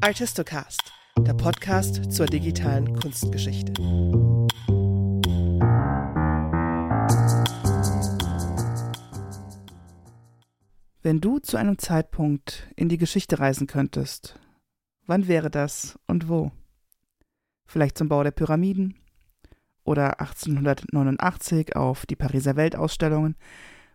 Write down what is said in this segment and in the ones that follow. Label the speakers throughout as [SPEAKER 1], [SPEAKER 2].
[SPEAKER 1] Artistocast, der Podcast zur digitalen Kunstgeschichte. Wenn du zu einem Zeitpunkt in die Geschichte reisen könntest, wann wäre das und wo? Vielleicht zum Bau der Pyramiden oder 1889 auf die Pariser Weltausstellungen,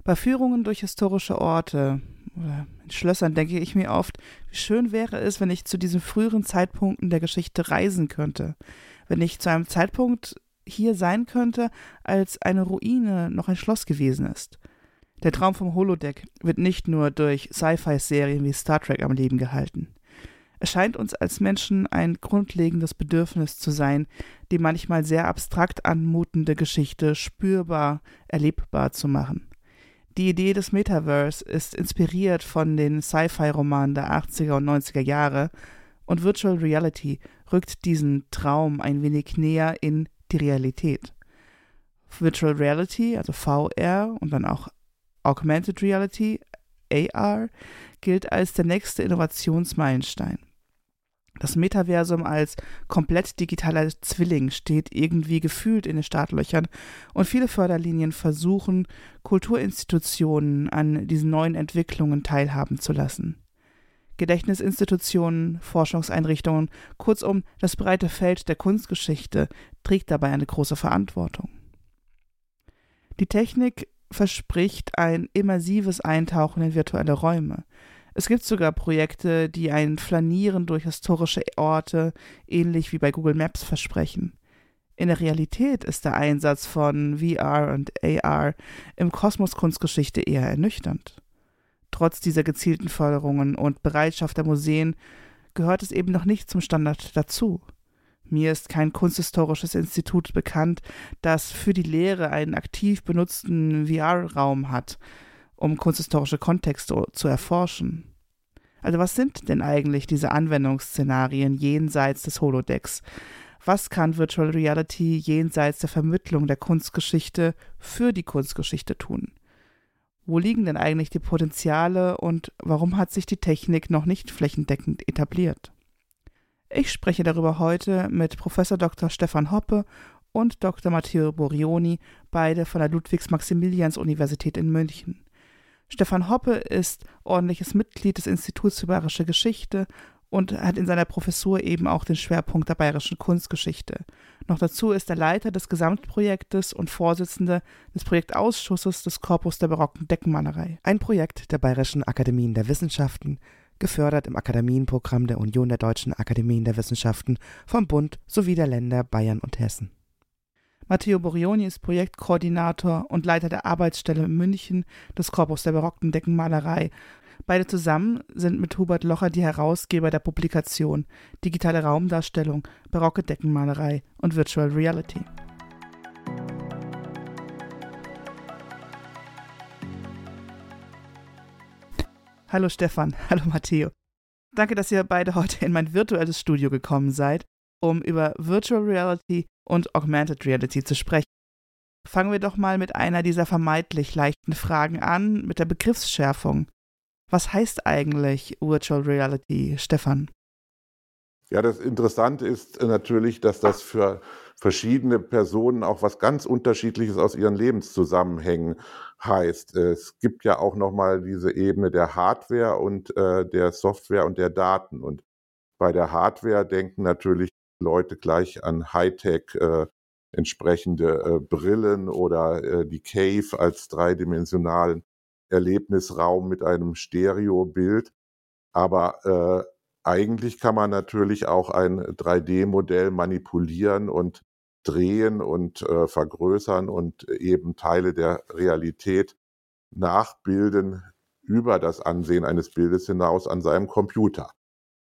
[SPEAKER 1] bei Führungen durch historische Orte oder in Schlössern denke ich mir oft, wie schön wäre es, wenn ich zu diesen früheren Zeitpunkten der Geschichte reisen könnte, wenn ich zu einem Zeitpunkt hier sein könnte, als eine Ruine noch ein Schloss gewesen ist. Der Traum vom Holodeck wird nicht nur durch Sci-Fi-Serien wie Star Trek am Leben gehalten. Es scheint uns als Menschen ein grundlegendes Bedürfnis zu sein, die manchmal sehr abstrakt anmutende Geschichte spürbar, erlebbar zu machen. Die Idee des Metaverse ist inspiriert von den Sci-Fi-Romanen der 80er und 90er Jahre und Virtual Reality rückt diesen Traum ein wenig näher in die Realität. Virtual Reality, also VR und dann auch Augmented Reality, AR, gilt als der nächste Innovationsmeilenstein. Das Metaversum als komplett digitaler Zwilling steht irgendwie gefühlt in den Startlöchern und viele Förderlinien versuchen, Kulturinstitutionen an diesen neuen Entwicklungen teilhaben zu lassen. Gedächtnisinstitutionen, Forschungseinrichtungen, kurzum das breite Feld der Kunstgeschichte trägt dabei eine große Verantwortung. Die Technik verspricht ein immersives Eintauchen in virtuelle Räume, es gibt sogar Projekte, die ein Flanieren durch historische Orte ähnlich wie bei Google Maps versprechen. In der Realität ist der Einsatz von VR und AR im Kosmos Kunstgeschichte eher ernüchternd. Trotz dieser gezielten Förderungen und Bereitschaft der Museen gehört es eben noch nicht zum Standard dazu. Mir ist kein kunsthistorisches Institut bekannt, das für die Lehre einen aktiv benutzten VR-Raum hat, um kunsthistorische Kontexte zu erforschen. Also was sind denn eigentlich diese Anwendungsszenarien jenseits des Holodecks? Was kann Virtual Reality jenseits der Vermittlung der Kunstgeschichte für die Kunstgeschichte tun? Wo liegen denn eigentlich die Potenziale und warum hat sich die Technik noch nicht flächendeckend etabliert? Ich spreche darüber heute mit Professor Dr. Stefan Hoppe und Dr. Matteo Borioni, beide von der Ludwigs-Maximilians-Universität in München. Stefan Hoppe ist ordentliches Mitglied des Instituts für Bayerische Geschichte und hat in seiner Professur eben auch den Schwerpunkt der bayerischen Kunstgeschichte. Noch dazu ist er Leiter des Gesamtprojektes und Vorsitzender des Projektausschusses des Korpus der barocken Deckenmalerei.
[SPEAKER 2] Ein Projekt der Bayerischen Akademien der Wissenschaften, gefördert im Akademienprogramm der Union der Deutschen Akademien der Wissenschaften vom Bund sowie der Länder Bayern und Hessen.
[SPEAKER 1] Matteo Borioni ist Projektkoordinator und Leiter der Arbeitsstelle in München des Korpus der barocken Deckenmalerei. Beide zusammen sind mit Hubert Locher die Herausgeber der Publikation Digitale Raumdarstellung, barocke Deckenmalerei und Virtual Reality. Hallo Stefan, hallo Matteo. Danke, dass ihr beide heute in mein virtuelles Studio gekommen seid, um über Virtual Reality und Augmented Reality zu sprechen. Fangen wir doch mal mit einer dieser vermeintlich leichten Fragen an, mit der Begriffsschärfung. Was heißt eigentlich Virtual Reality, Stefan?
[SPEAKER 3] Ja, das Interessante ist natürlich, dass das für verschiedene Personen auch was ganz Unterschiedliches aus ihren Lebenszusammenhängen heißt. Es gibt ja auch nochmal diese Ebene der Hardware und äh, der Software und der Daten. Und bei der Hardware denken natürlich Leute gleich an Hightech äh, entsprechende äh, Brillen oder äh, die Cave als dreidimensionalen Erlebnisraum mit einem Stereobild. Aber äh, eigentlich kann man natürlich auch ein 3D-Modell manipulieren und drehen und äh, vergrößern und eben Teile der Realität nachbilden über das Ansehen eines Bildes hinaus an seinem Computer.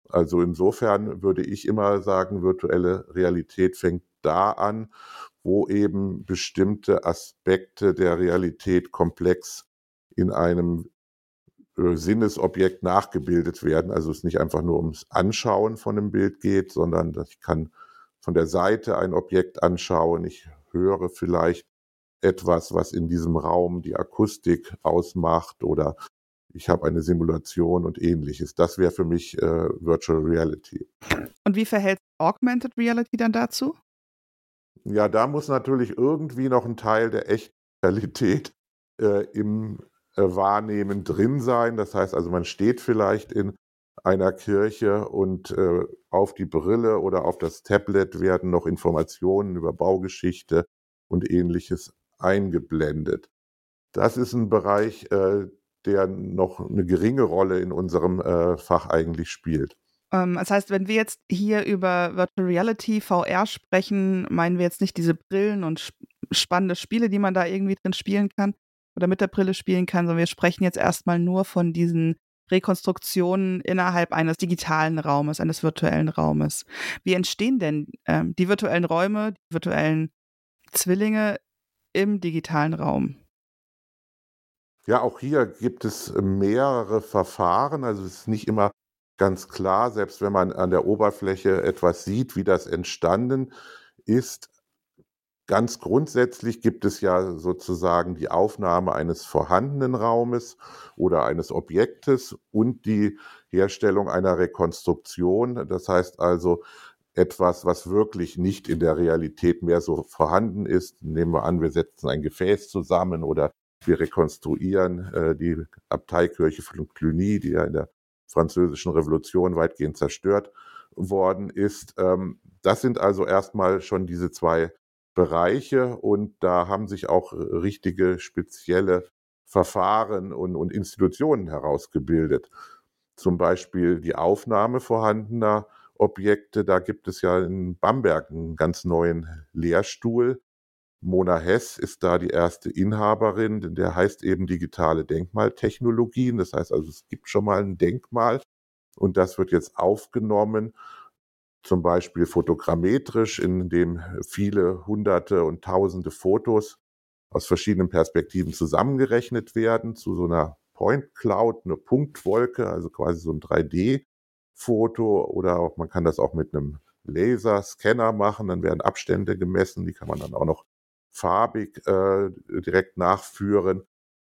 [SPEAKER 3] Also insofern würde ich immer sagen, virtuelle Realität fängt da an, wo eben bestimmte Aspekte der Realität komplex in einem äh, Sinnesobjekt nachgebildet werden. Also es nicht einfach nur ums Anschauen von einem Bild geht, sondern ich kann von der Seite ein Objekt anschauen. Ich höre vielleicht etwas, was in diesem Raum die Akustik ausmacht oder ich habe eine Simulation und ähnliches. Das wäre für mich äh, Virtual Reality.
[SPEAKER 1] Und wie verhält Augmented Reality dann dazu?
[SPEAKER 3] Ja, da muss natürlich irgendwie noch ein Teil der echten Realität äh, im äh, Wahrnehmen drin sein. Das heißt also, man steht vielleicht in einer Kirche und äh, auf die Brille oder auf das Tablet werden noch Informationen über Baugeschichte und ähnliches eingeblendet. Das ist ein Bereich, äh, der noch eine geringe Rolle in unserem äh, Fach eigentlich spielt.
[SPEAKER 1] Ähm, das heißt, wenn wir jetzt hier über Virtual Reality, VR sprechen, meinen wir jetzt nicht diese Brillen und spannende Spiele, die man da irgendwie drin spielen kann oder mit der Brille spielen kann, sondern wir sprechen jetzt erstmal nur von diesen Rekonstruktionen innerhalb eines digitalen Raumes, eines virtuellen Raumes. Wie entstehen denn ähm, die virtuellen Räume, die virtuellen Zwillinge im digitalen Raum?
[SPEAKER 3] Ja, auch hier gibt es mehrere Verfahren. Also es ist nicht immer ganz klar, selbst wenn man an der Oberfläche etwas sieht, wie das entstanden ist. Ganz grundsätzlich gibt es ja sozusagen die Aufnahme eines vorhandenen Raumes oder eines Objektes und die Herstellung einer Rekonstruktion. Das heißt also etwas, was wirklich nicht in der Realität mehr so vorhanden ist. Nehmen wir an, wir setzen ein Gefäß zusammen oder wir rekonstruieren äh, die Abteikirche von Cluny, die ja in der französischen Revolution weitgehend zerstört worden ist. Ähm, das sind also erstmal schon diese zwei Bereiche und da haben sich auch richtige spezielle Verfahren und, und Institutionen herausgebildet. Zum Beispiel die Aufnahme vorhandener Objekte. Da gibt es ja in Bamberg einen ganz neuen Lehrstuhl, Mona Hess ist da die erste Inhaberin, denn der heißt eben digitale Denkmaltechnologien. Das heißt also, es gibt schon mal ein Denkmal und das wird jetzt aufgenommen, zum Beispiel fotogrammetrisch, in dem viele hunderte und tausende Fotos aus verschiedenen Perspektiven zusammengerechnet werden zu so einer Point Cloud, eine Punktwolke, also quasi so ein 3D-Foto oder auch, man kann das auch mit einem Laserscanner machen, dann werden Abstände gemessen, die kann man dann auch noch farbig äh, direkt nachführen.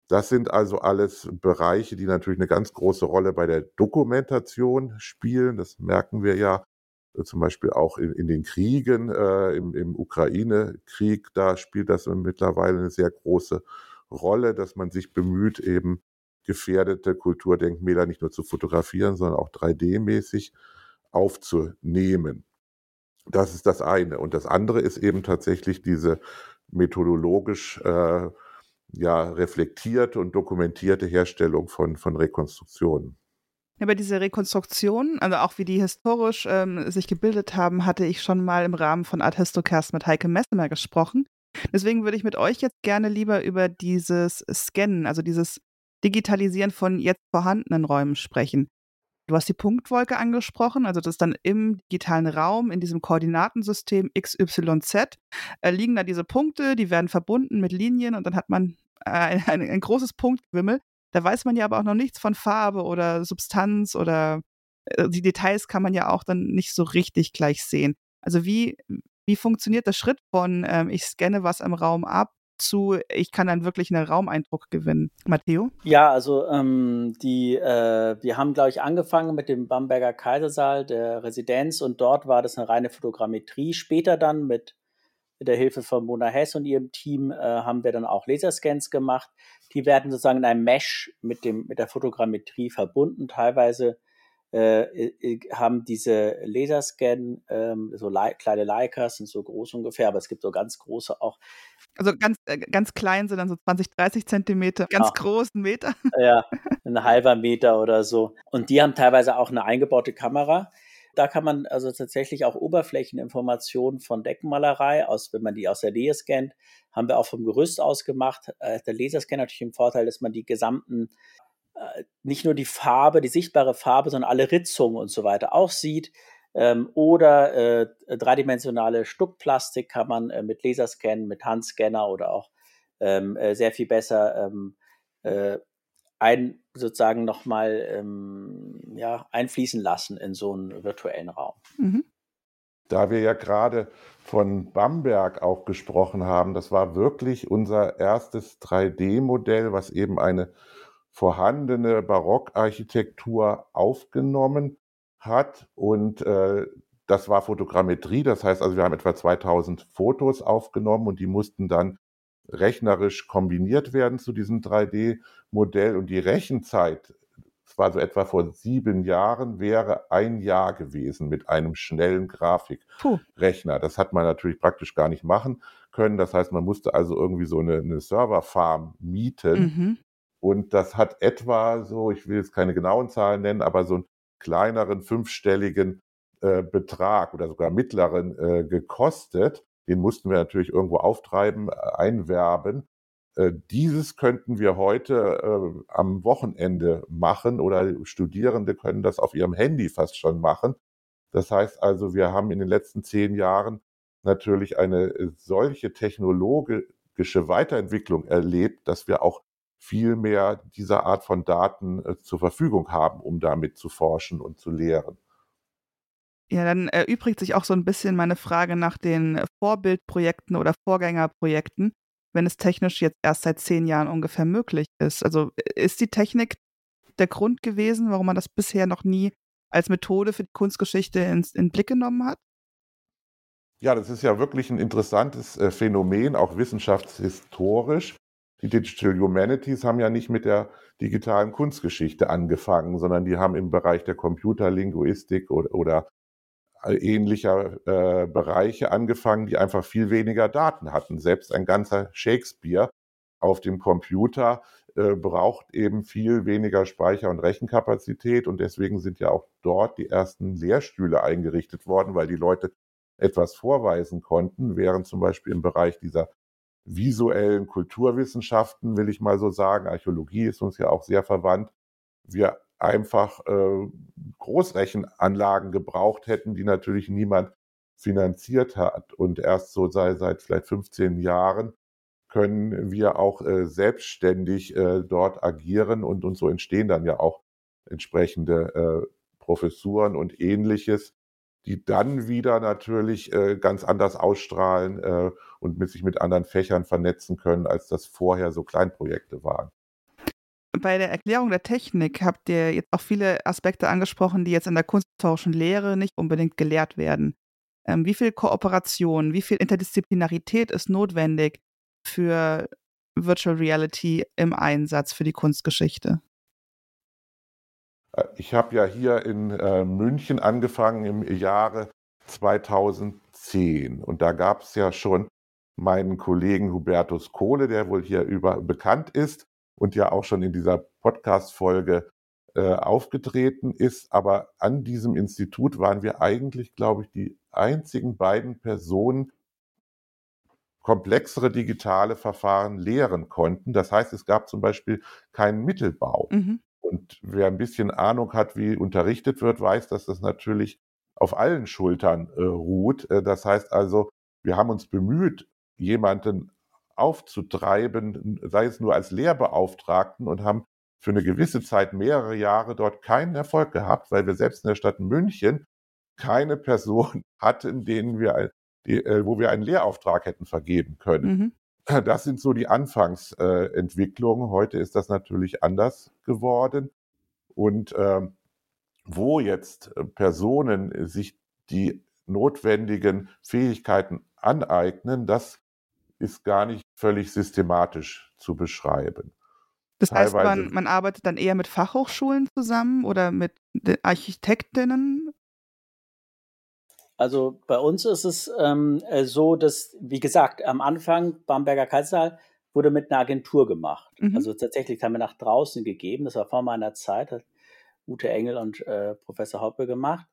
[SPEAKER 3] Das sind also alles Bereiche, die natürlich eine ganz große Rolle bei der Dokumentation spielen. Das merken wir ja äh, zum Beispiel auch in, in den Kriegen, äh, im, im Ukraine-Krieg. Da spielt das mittlerweile eine sehr große Rolle, dass man sich bemüht, eben gefährdete Kulturdenkmäler nicht nur zu fotografieren, sondern auch 3D-mäßig aufzunehmen. Das ist das eine. Und das andere ist eben tatsächlich diese methodologisch äh, ja, reflektierte und dokumentierte Herstellung von, von Rekonstruktionen.
[SPEAKER 1] Über diese Rekonstruktion, also auch wie die historisch ähm, sich gebildet haben, hatte ich schon mal im Rahmen von Art Histocast mit Heike Messemer gesprochen. Deswegen würde ich mit euch jetzt gerne lieber über dieses Scannen, also dieses Digitalisieren von jetzt vorhandenen Räumen sprechen. Du hast die Punktwolke angesprochen, also das dann im digitalen Raum, in diesem Koordinatensystem XYZ, äh, liegen da diese Punkte, die werden verbunden mit Linien und dann hat man äh, ein, ein, großes Punktgewimmel. Da weiß man ja aber auch noch nichts von Farbe oder Substanz oder äh, die Details kann man ja auch dann nicht so richtig gleich sehen. Also wie, wie funktioniert der Schritt von ähm, ich scanne was im Raum ab zu, ich kann dann wirklich einen Raumeindruck gewinnen. Matteo?
[SPEAKER 4] Ja, also ähm, die, äh, wir haben, glaube ich, angefangen mit dem Bamberger Kaisersaal der Residenz und dort war das eine reine Fotogrammetrie. Später dann mit, der Hilfe von Mona Hess und ihrem Team äh, haben wir dann auch Laserscans gemacht. Die werden sozusagen in einem Mesh mit, dem, mit der Fotogrammetrie verbunden. Teilweise äh, haben diese Laserscan, ähm, so Le kleine Leicas sind so groß ungefähr, aber es gibt so ganz große auch.
[SPEAKER 1] Also ganz, äh, ganz klein sind dann so 20, 30 Zentimeter, ganz ah. großen Meter.
[SPEAKER 4] Ja, ein halber Meter oder so. Und die haben teilweise auch eine eingebaute Kamera. Da kann man also tatsächlich auch Oberflächeninformationen von Deckenmalerei, aus, wenn man die aus der Nähe scannt, haben wir auch vom Gerüst aus gemacht. Äh, der Laserscan natürlich im Vorteil, dass man die gesamten äh, nicht nur die Farbe, die sichtbare Farbe, sondern alle Ritzungen und so weiter auch sieht. Ähm, oder äh, dreidimensionale Stuckplastik kann man äh, mit Laserscan, mit Handscanner oder auch ähm, äh, sehr viel besser ähm, äh, ein, sozusagen nochmal ähm, ja, einfließen lassen in so einen virtuellen Raum. Mhm.
[SPEAKER 3] Da wir ja gerade von Bamberg auch gesprochen haben, das war wirklich unser erstes 3D-Modell, was eben eine vorhandene Barockarchitektur aufgenommen hat. Und äh, das war Fotogrammetrie, das heißt also, wir haben etwa 2000 Fotos aufgenommen und die mussten dann rechnerisch kombiniert werden zu diesem 3D-Modell. Und die Rechenzeit, das war so etwa vor sieben Jahren, wäre ein Jahr gewesen mit einem schnellen Grafikrechner. Das hat man natürlich praktisch gar nicht machen können. Das heißt, man musste also irgendwie so eine, eine Serverfarm mieten. Mhm. Und das hat etwa so, ich will jetzt keine genauen Zahlen nennen, aber so einen kleineren fünfstelligen äh, Betrag oder sogar mittleren äh, gekostet. Den mussten wir natürlich irgendwo auftreiben, äh, einwerben. Äh, dieses könnten wir heute äh, am Wochenende machen oder Studierende können das auf ihrem Handy fast schon machen. Das heißt also, wir haben in den letzten zehn Jahren natürlich eine äh, solche technologische Weiterentwicklung erlebt, dass wir auch viel mehr dieser Art von Daten äh, zur Verfügung haben, um damit zu forschen und zu lehren.
[SPEAKER 1] Ja, dann erübrigt sich auch so ein bisschen meine Frage nach den Vorbildprojekten oder Vorgängerprojekten, wenn es technisch jetzt erst seit zehn Jahren ungefähr möglich ist. Also ist die Technik der Grund gewesen, warum man das bisher noch nie als Methode für die Kunstgeschichte in den Blick genommen hat?
[SPEAKER 3] Ja, das ist ja wirklich ein interessantes äh, Phänomen, auch wissenschaftshistorisch. Die Digital Humanities haben ja nicht mit der digitalen Kunstgeschichte angefangen, sondern die haben im Bereich der Computerlinguistik oder, oder ähnlicher äh, Bereiche angefangen, die einfach viel weniger Daten hatten. Selbst ein ganzer Shakespeare auf dem Computer äh, braucht eben viel weniger Speicher- und Rechenkapazität und deswegen sind ja auch dort die ersten Lehrstühle eingerichtet worden, weil die Leute etwas vorweisen konnten, während zum Beispiel im Bereich dieser visuellen Kulturwissenschaften, will ich mal so sagen, Archäologie ist uns ja auch sehr verwandt, wir einfach äh, Großrechenanlagen gebraucht hätten, die natürlich niemand finanziert hat. Und erst so sei, seit vielleicht 15 Jahren können wir auch äh, selbstständig äh, dort agieren. Und, und so entstehen dann ja auch entsprechende äh, Professuren und ähnliches, die dann wieder natürlich äh, ganz anders ausstrahlen äh, und mit sich mit anderen Fächern vernetzen können, als das vorher so Kleinprojekte waren
[SPEAKER 1] bei der Erklärung der Technik habt ihr jetzt auch viele Aspekte angesprochen, die jetzt in der kunsthistorischen Lehre nicht unbedingt gelehrt werden. Ähm, wie viel Kooperation, wie viel Interdisziplinarität ist notwendig für Virtual Reality im Einsatz für die Kunstgeschichte?
[SPEAKER 3] Äh, ich habe ja hier in äh, München angefangen im Jahre 2010 und da gab es ja schon meinen Kollegen Hubertus Kohle, der wohl hier über bekannt ist, und ja auch schon in dieser Podcast-Folge äh, aufgetreten ist. Aber an diesem Institut waren wir eigentlich, glaube ich, die einzigen beiden Personen, komplexere digitale Verfahren lehren konnten. Das heißt, es gab zum Beispiel keinen Mittelbau. Mhm. Und wer ein bisschen Ahnung hat, wie unterrichtet wird, weiß, dass das natürlich auf allen Schultern äh, ruht. Äh, das heißt also, wir haben uns bemüht, jemanden aufzutreiben, sei es nur als Lehrbeauftragten und haben für eine gewisse Zeit mehrere Jahre dort keinen Erfolg gehabt, weil wir selbst in der Stadt München keine Person hatten, denen wir, die, äh, wo wir einen Lehrauftrag hätten vergeben können. Mhm. Das sind so die Anfangsentwicklungen. Heute ist das natürlich anders geworden. Und ähm, wo jetzt Personen sich die notwendigen Fähigkeiten aneignen, das ist gar nicht völlig systematisch zu beschreiben.
[SPEAKER 1] Das heißt, man, man arbeitet dann eher mit Fachhochschulen zusammen oder mit Architektinnen?
[SPEAKER 4] Also bei uns ist es ähm, äh, so, dass, wie gesagt, am Anfang Bamberger Kaisersaal wurde mit einer Agentur gemacht. Mhm. Also tatsächlich haben wir nach draußen gegeben. Das war vor meiner Zeit, hat Ute Engel und äh, Professor Hoppe gemacht.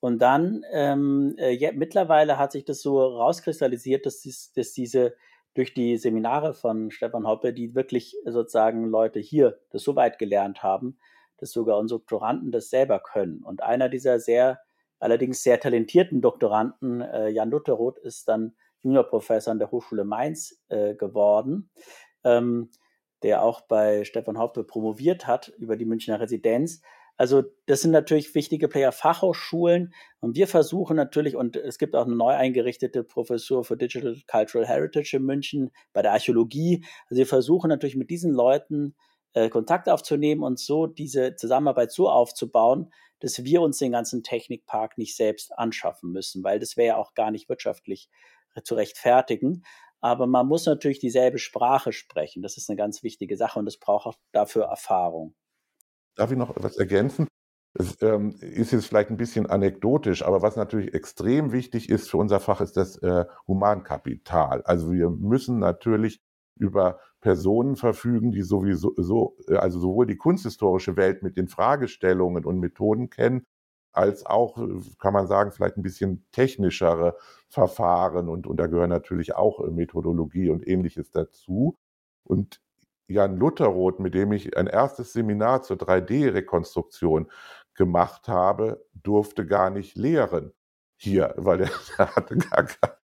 [SPEAKER 4] Und dann, ähm, äh, ja, mittlerweile hat sich das so rauskristallisiert, dass, dies, dass diese durch die Seminare von Stefan Hoppe, die wirklich sozusagen Leute hier das so weit gelernt haben, dass sogar unsere Doktoranden das selber können. Und einer dieser sehr, allerdings sehr talentierten Doktoranden, äh, Jan Lutherroth, ist dann Juniorprofessor an der Hochschule Mainz äh, geworden, ähm, der auch bei Stefan Hoppe promoviert hat über die Münchner Residenz also das sind natürlich wichtige Player Fachhochschulen und wir versuchen natürlich, und es gibt auch eine neu eingerichtete Professur für Digital Cultural Heritage in München bei der Archäologie. Also wir versuchen natürlich mit diesen Leuten äh, Kontakt aufzunehmen und so diese Zusammenarbeit so aufzubauen, dass wir uns den ganzen Technikpark nicht selbst anschaffen müssen, weil das wäre ja auch gar nicht wirtschaftlich zu rechtfertigen. Aber man muss natürlich dieselbe Sprache sprechen. Das ist eine ganz wichtige Sache und es braucht auch dafür Erfahrung.
[SPEAKER 3] Darf ich noch etwas ergänzen? Es ähm, ist jetzt vielleicht ein bisschen anekdotisch, aber was natürlich extrem wichtig ist für unser Fach, ist das äh, Humankapital. Also wir müssen natürlich über Personen verfügen, die sowieso so, äh, also sowohl die kunsthistorische Welt mit den Fragestellungen und Methoden kennen, als auch, äh, kann man sagen, vielleicht ein bisschen technischere Verfahren und, und da gehören natürlich auch äh, Methodologie und ähnliches dazu. Und Jan Lutherroth, mit dem ich ein erstes Seminar zur 3D-Rekonstruktion gemacht habe, durfte gar nicht lehren hier, weil er, er hatte gar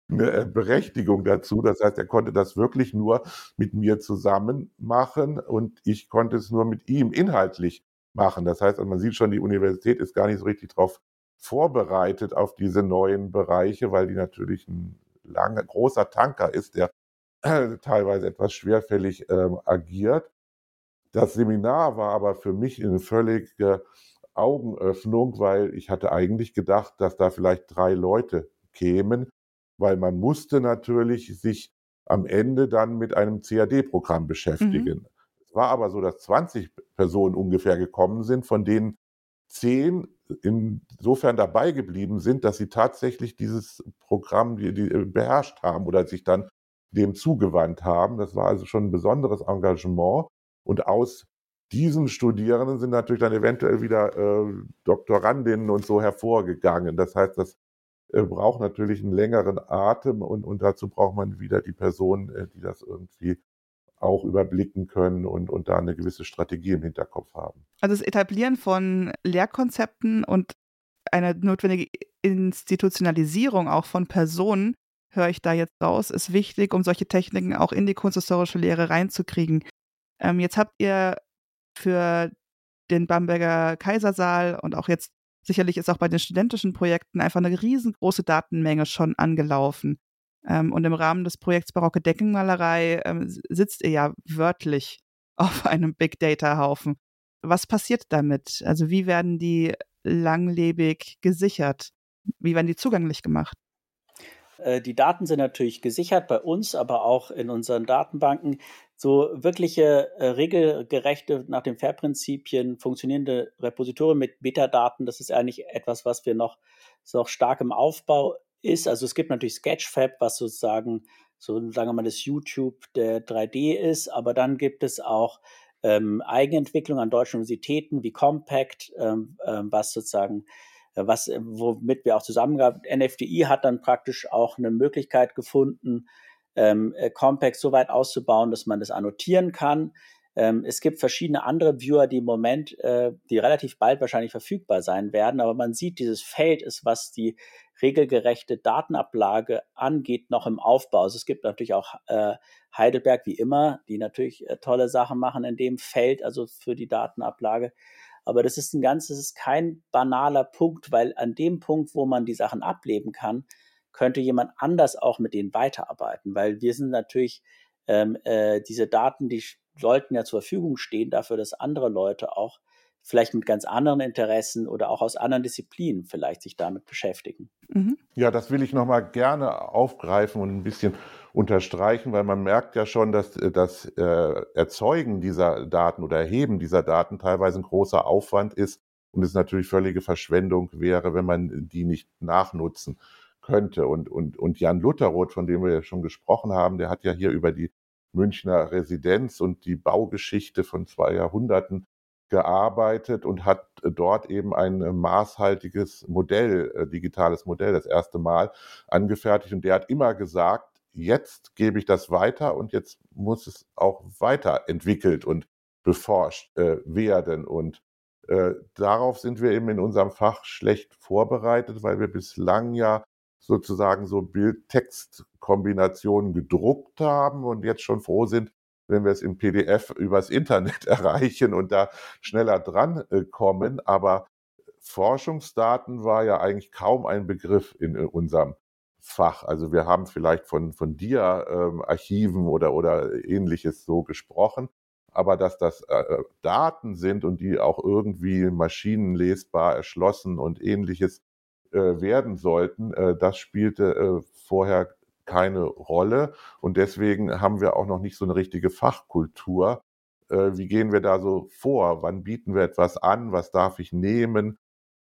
[SPEAKER 3] keine äh, Berechtigung dazu. Das heißt, er konnte das wirklich nur mit mir zusammen machen und ich konnte es nur mit ihm inhaltlich machen. Das heißt, man sieht schon, die Universität ist gar nicht so richtig darauf vorbereitet auf diese neuen Bereiche, weil die natürlich ein langer, großer Tanker ist, der teilweise etwas schwerfällig ähm, agiert. Das Seminar war aber für mich eine völlige Augenöffnung, weil ich hatte eigentlich gedacht, dass da vielleicht drei Leute kämen, weil man musste natürlich sich am Ende dann mit einem CAD-Programm beschäftigen. Mhm. Es war aber so, dass 20 Personen ungefähr gekommen sind, von denen zehn insofern dabei geblieben sind, dass sie tatsächlich dieses Programm die, die beherrscht haben oder sich dann dem zugewandt haben. Das war also schon ein besonderes Engagement. Und aus diesen Studierenden sind natürlich dann eventuell wieder äh, Doktorandinnen und so hervorgegangen. Das heißt, das äh, braucht natürlich einen längeren Atem und, und dazu braucht man wieder die Personen, äh, die das irgendwie auch überblicken können und, und da eine gewisse Strategie im Hinterkopf haben.
[SPEAKER 1] Also das Etablieren von Lehrkonzepten und eine notwendige Institutionalisierung auch von Personen, höre ich da jetzt raus, ist wichtig, um solche Techniken auch in die kunsthistorische Lehre reinzukriegen. Ähm, jetzt habt ihr für den Bamberger Kaisersaal und auch jetzt sicherlich ist auch bei den studentischen Projekten einfach eine riesengroße Datenmenge schon angelaufen. Ähm, und im Rahmen des Projekts Barocke Deckenmalerei ähm, sitzt ihr ja wörtlich auf einem Big Data Haufen. Was passiert damit? Also wie werden die langlebig gesichert? Wie werden die zugänglich gemacht?
[SPEAKER 4] Äh, die Daten sind natürlich gesichert bei uns, aber auch in unseren Datenbanken. So wirkliche äh, regelgerechte, nach den FAIR-Prinzipien funktionierende Repositorien mit Metadaten, das ist eigentlich etwas, was wir noch, noch stark im Aufbau ist. Also es gibt natürlich Sketchfab, was sozusagen so, sagen wir mal, das YouTube der 3D ist, aber dann gibt es auch ähm, Eigenentwicklung an deutschen Universitäten wie Compact, ähm, ähm, was sozusagen äh, was, womit wir auch zusammengearbeitet NFDI hat dann praktisch auch eine Möglichkeit gefunden, ähm, äh, Compact so weit auszubauen, dass man das annotieren kann. Ähm, es gibt verschiedene andere Viewer, die im Moment, äh, die relativ bald wahrscheinlich verfügbar sein werden, aber man sieht, dieses Feld ist, was die regelgerechte Datenablage angeht, noch im Aufbau. Also es gibt natürlich auch äh, Heidelberg wie immer, die natürlich äh, tolle Sachen machen in dem Feld, also für die Datenablage. Aber das ist ein ganz, das ist kein banaler Punkt, weil an dem Punkt, wo man die Sachen ableben kann, könnte jemand anders auch mit denen weiterarbeiten, weil wir sind natürlich ähm, äh, diese Daten, die sollten ja zur Verfügung stehen dafür, dass andere Leute auch vielleicht mit ganz anderen Interessen oder auch aus anderen Disziplinen vielleicht sich damit beschäftigen.
[SPEAKER 3] Mhm. Ja, das will ich nochmal gerne aufgreifen und ein bisschen unterstreichen, weil man merkt ja schon, dass äh, das äh, Erzeugen dieser Daten oder Erheben dieser Daten teilweise ein großer Aufwand ist und es natürlich völlige Verschwendung wäre, wenn man die nicht nachnutzen könnte. Und, und, und Jan Lutherroth, von dem wir ja schon gesprochen haben, der hat ja hier über die Münchner Residenz und die Baugeschichte von zwei Jahrhunderten gearbeitet und hat dort eben ein maßhaltiges Modell, äh, digitales Modell, das erste Mal angefertigt. Und der hat immer gesagt, jetzt gebe ich das weiter und jetzt muss es auch weiterentwickelt und beforscht äh, werden. Und äh, darauf sind wir eben in unserem Fach schlecht vorbereitet, weil wir bislang ja sozusagen so Bild-Text-Kombinationen gedruckt haben und jetzt schon froh sind, wenn wir es im PDF übers Internet erreichen und da schneller dran äh, kommen. Aber Forschungsdaten war ja eigentlich kaum ein Begriff in äh, unserem Fach. Also wir haben vielleicht von, von dir-Archiven ähm, oder, oder ähnliches so gesprochen. aber dass das äh, Daten sind und die auch irgendwie maschinenlesbar erschlossen und ähnliches äh, werden sollten, äh, das spielte äh, vorher keine Rolle. Und deswegen haben wir auch noch nicht so eine richtige Fachkultur. Äh, wie gehen wir da so vor? Wann bieten wir etwas an? Was darf ich nehmen?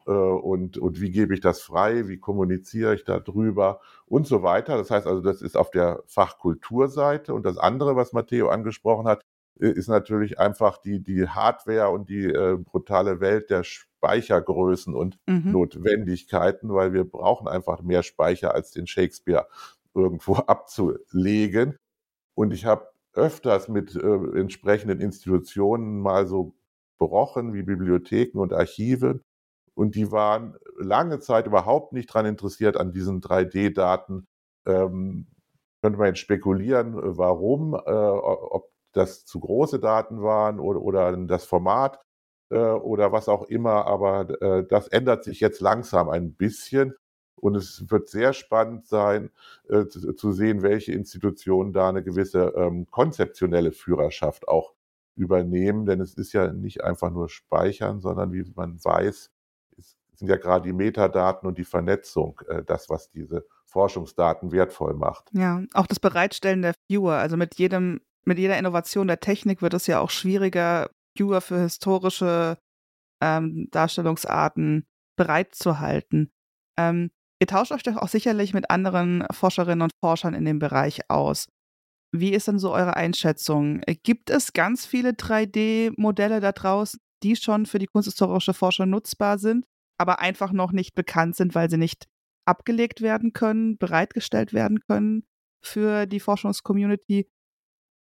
[SPEAKER 3] Äh, und, und wie gebe ich das frei? Wie kommuniziere ich darüber? Und so weiter. Das heißt also, das ist auf der Fachkulturseite. Und das andere, was Matteo angesprochen hat, ist natürlich einfach die, die Hardware und die äh, brutale Welt der Speichergrößen und mhm. Notwendigkeiten, weil wir brauchen einfach mehr Speicher als den Shakespeare irgendwo abzulegen. Und ich habe öfters mit äh, entsprechenden Institutionen mal so berochen, wie Bibliotheken und Archive. Und die waren lange Zeit überhaupt nicht daran interessiert an diesen 3D-Daten. Ähm, könnte man jetzt spekulieren, warum, äh, ob das zu große Daten waren oder, oder das Format äh, oder was auch immer. Aber äh, das ändert sich jetzt langsam ein bisschen. Und es wird sehr spannend sein, äh, zu, zu, sehen, welche Institutionen da eine gewisse ähm, konzeptionelle Führerschaft auch übernehmen. Denn es ist ja nicht einfach nur Speichern, sondern wie man weiß, sind ja gerade die Metadaten und die Vernetzung äh, das, was diese Forschungsdaten wertvoll macht.
[SPEAKER 1] Ja, auch das Bereitstellen der Viewer. Also mit jedem, mit jeder Innovation der Technik wird es ja auch schwieriger, Viewer für historische ähm, Darstellungsarten bereitzuhalten. Ähm, Ihr tauscht euch doch auch sicherlich mit anderen Forscherinnen und Forschern in dem Bereich aus. Wie ist denn so eure Einschätzung? Gibt es ganz viele 3D-Modelle da draußen, die schon für die kunsthistorische Forschung nutzbar sind, aber einfach noch nicht bekannt sind, weil sie nicht abgelegt werden können, bereitgestellt werden können für die Forschungscommunity?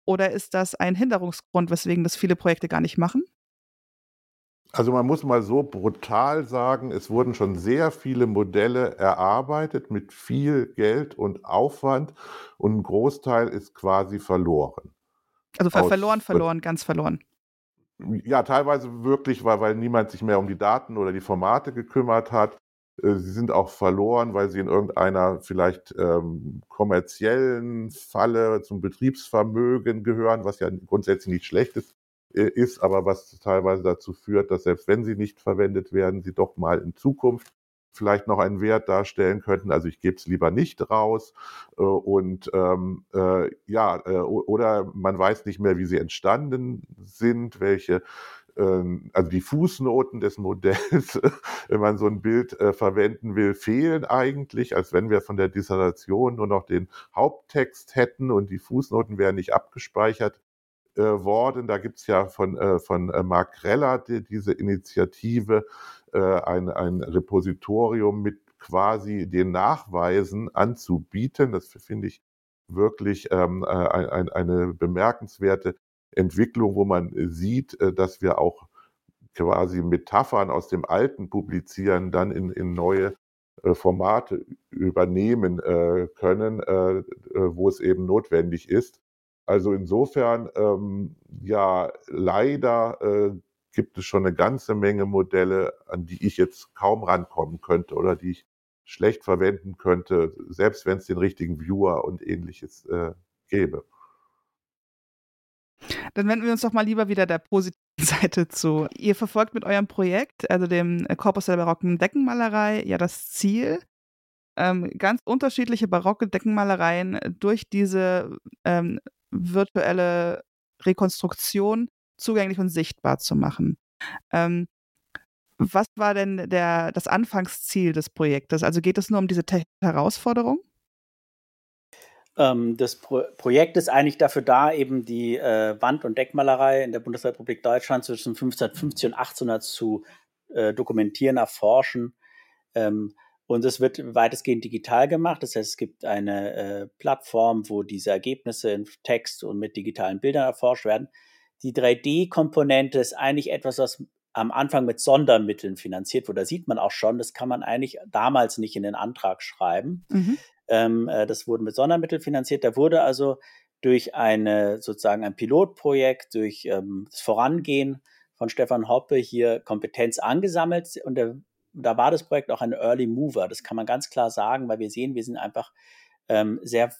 [SPEAKER 1] Oder ist das ein Hinderungsgrund, weswegen das viele Projekte gar nicht machen?
[SPEAKER 3] Also man muss mal so brutal sagen, es wurden schon sehr viele Modelle erarbeitet mit viel Geld und Aufwand und ein Großteil ist quasi verloren.
[SPEAKER 1] Also Aus, verloren, verloren, ganz verloren.
[SPEAKER 3] Ja, teilweise wirklich, weil, weil niemand sich mehr um die Daten oder die Formate gekümmert hat. Äh, sie sind auch verloren, weil sie in irgendeiner vielleicht ähm, kommerziellen Falle zum Betriebsvermögen gehören, was ja grundsätzlich nicht schlecht ist. Äh, ist, aber was teilweise dazu führt, dass selbst wenn sie nicht verwendet werden, sie doch mal in Zukunft vielleicht noch einen Wert darstellen könnten. Also ich gebe es lieber nicht raus. Äh, und ähm, äh, ja, äh, oder man weiß nicht mehr, wie sie entstanden sind, welche also die Fußnoten des Modells, wenn man so ein Bild äh, verwenden will, fehlen eigentlich, als wenn wir von der Dissertation nur noch den Haupttext hätten und die Fußnoten wären nicht abgespeichert äh, worden. Da gibt es ja von, äh, von Mark Reller die, diese Initiative, ein, ein Repositorium mit quasi den Nachweisen anzubieten. Das finde ich wirklich ähm, äh, ein, eine bemerkenswerte Entwicklung, wo man sieht, äh, dass wir auch quasi Metaphern aus dem Alten publizieren, dann in, in neue äh, Formate übernehmen äh, können, äh, wo es eben notwendig ist. Also insofern, ähm, ja, leider äh, gibt es schon eine ganze Menge Modelle, an die ich jetzt kaum rankommen könnte oder die ich schlecht verwenden könnte, selbst wenn es den richtigen Viewer und ähnliches äh, gäbe.
[SPEAKER 1] Dann wenden wir uns doch mal lieber wieder der positiven Seite zu. Ihr verfolgt mit eurem Projekt, also dem Corpus der barocken Deckenmalerei, ja das Ziel, ähm, ganz unterschiedliche barocke Deckenmalereien durch diese ähm, virtuelle Rekonstruktion zugänglich und sichtbar zu machen. Ähm, was war denn der, das Anfangsziel des Projektes? Also geht es nur um diese Herausforderung?
[SPEAKER 4] Ähm, das Pro Projekt ist eigentlich dafür da, eben die äh, Wand- und Deckmalerei in der Bundesrepublik Deutschland zwischen 1550 und 1800 zu äh, dokumentieren, erforschen. Ähm, und es wird weitestgehend digital gemacht. Das heißt, es gibt eine äh, Plattform, wo diese Ergebnisse in Text und mit digitalen Bildern erforscht werden. Die 3D-Komponente ist eigentlich etwas, was am Anfang mit Sondermitteln finanziert wurde. Da sieht man auch schon, das kann man eigentlich damals nicht in den Antrag schreiben. Mhm. Ähm, äh, das wurde mit Sondermitteln finanziert. Da wurde also durch eine sozusagen ein Pilotprojekt, durch ähm, das Vorangehen von Stefan Hoppe hier Kompetenz angesammelt und der da war das Projekt auch ein Early Mover. Das kann man ganz klar sagen, weil wir sehen, wir sind einfach ähm, sehr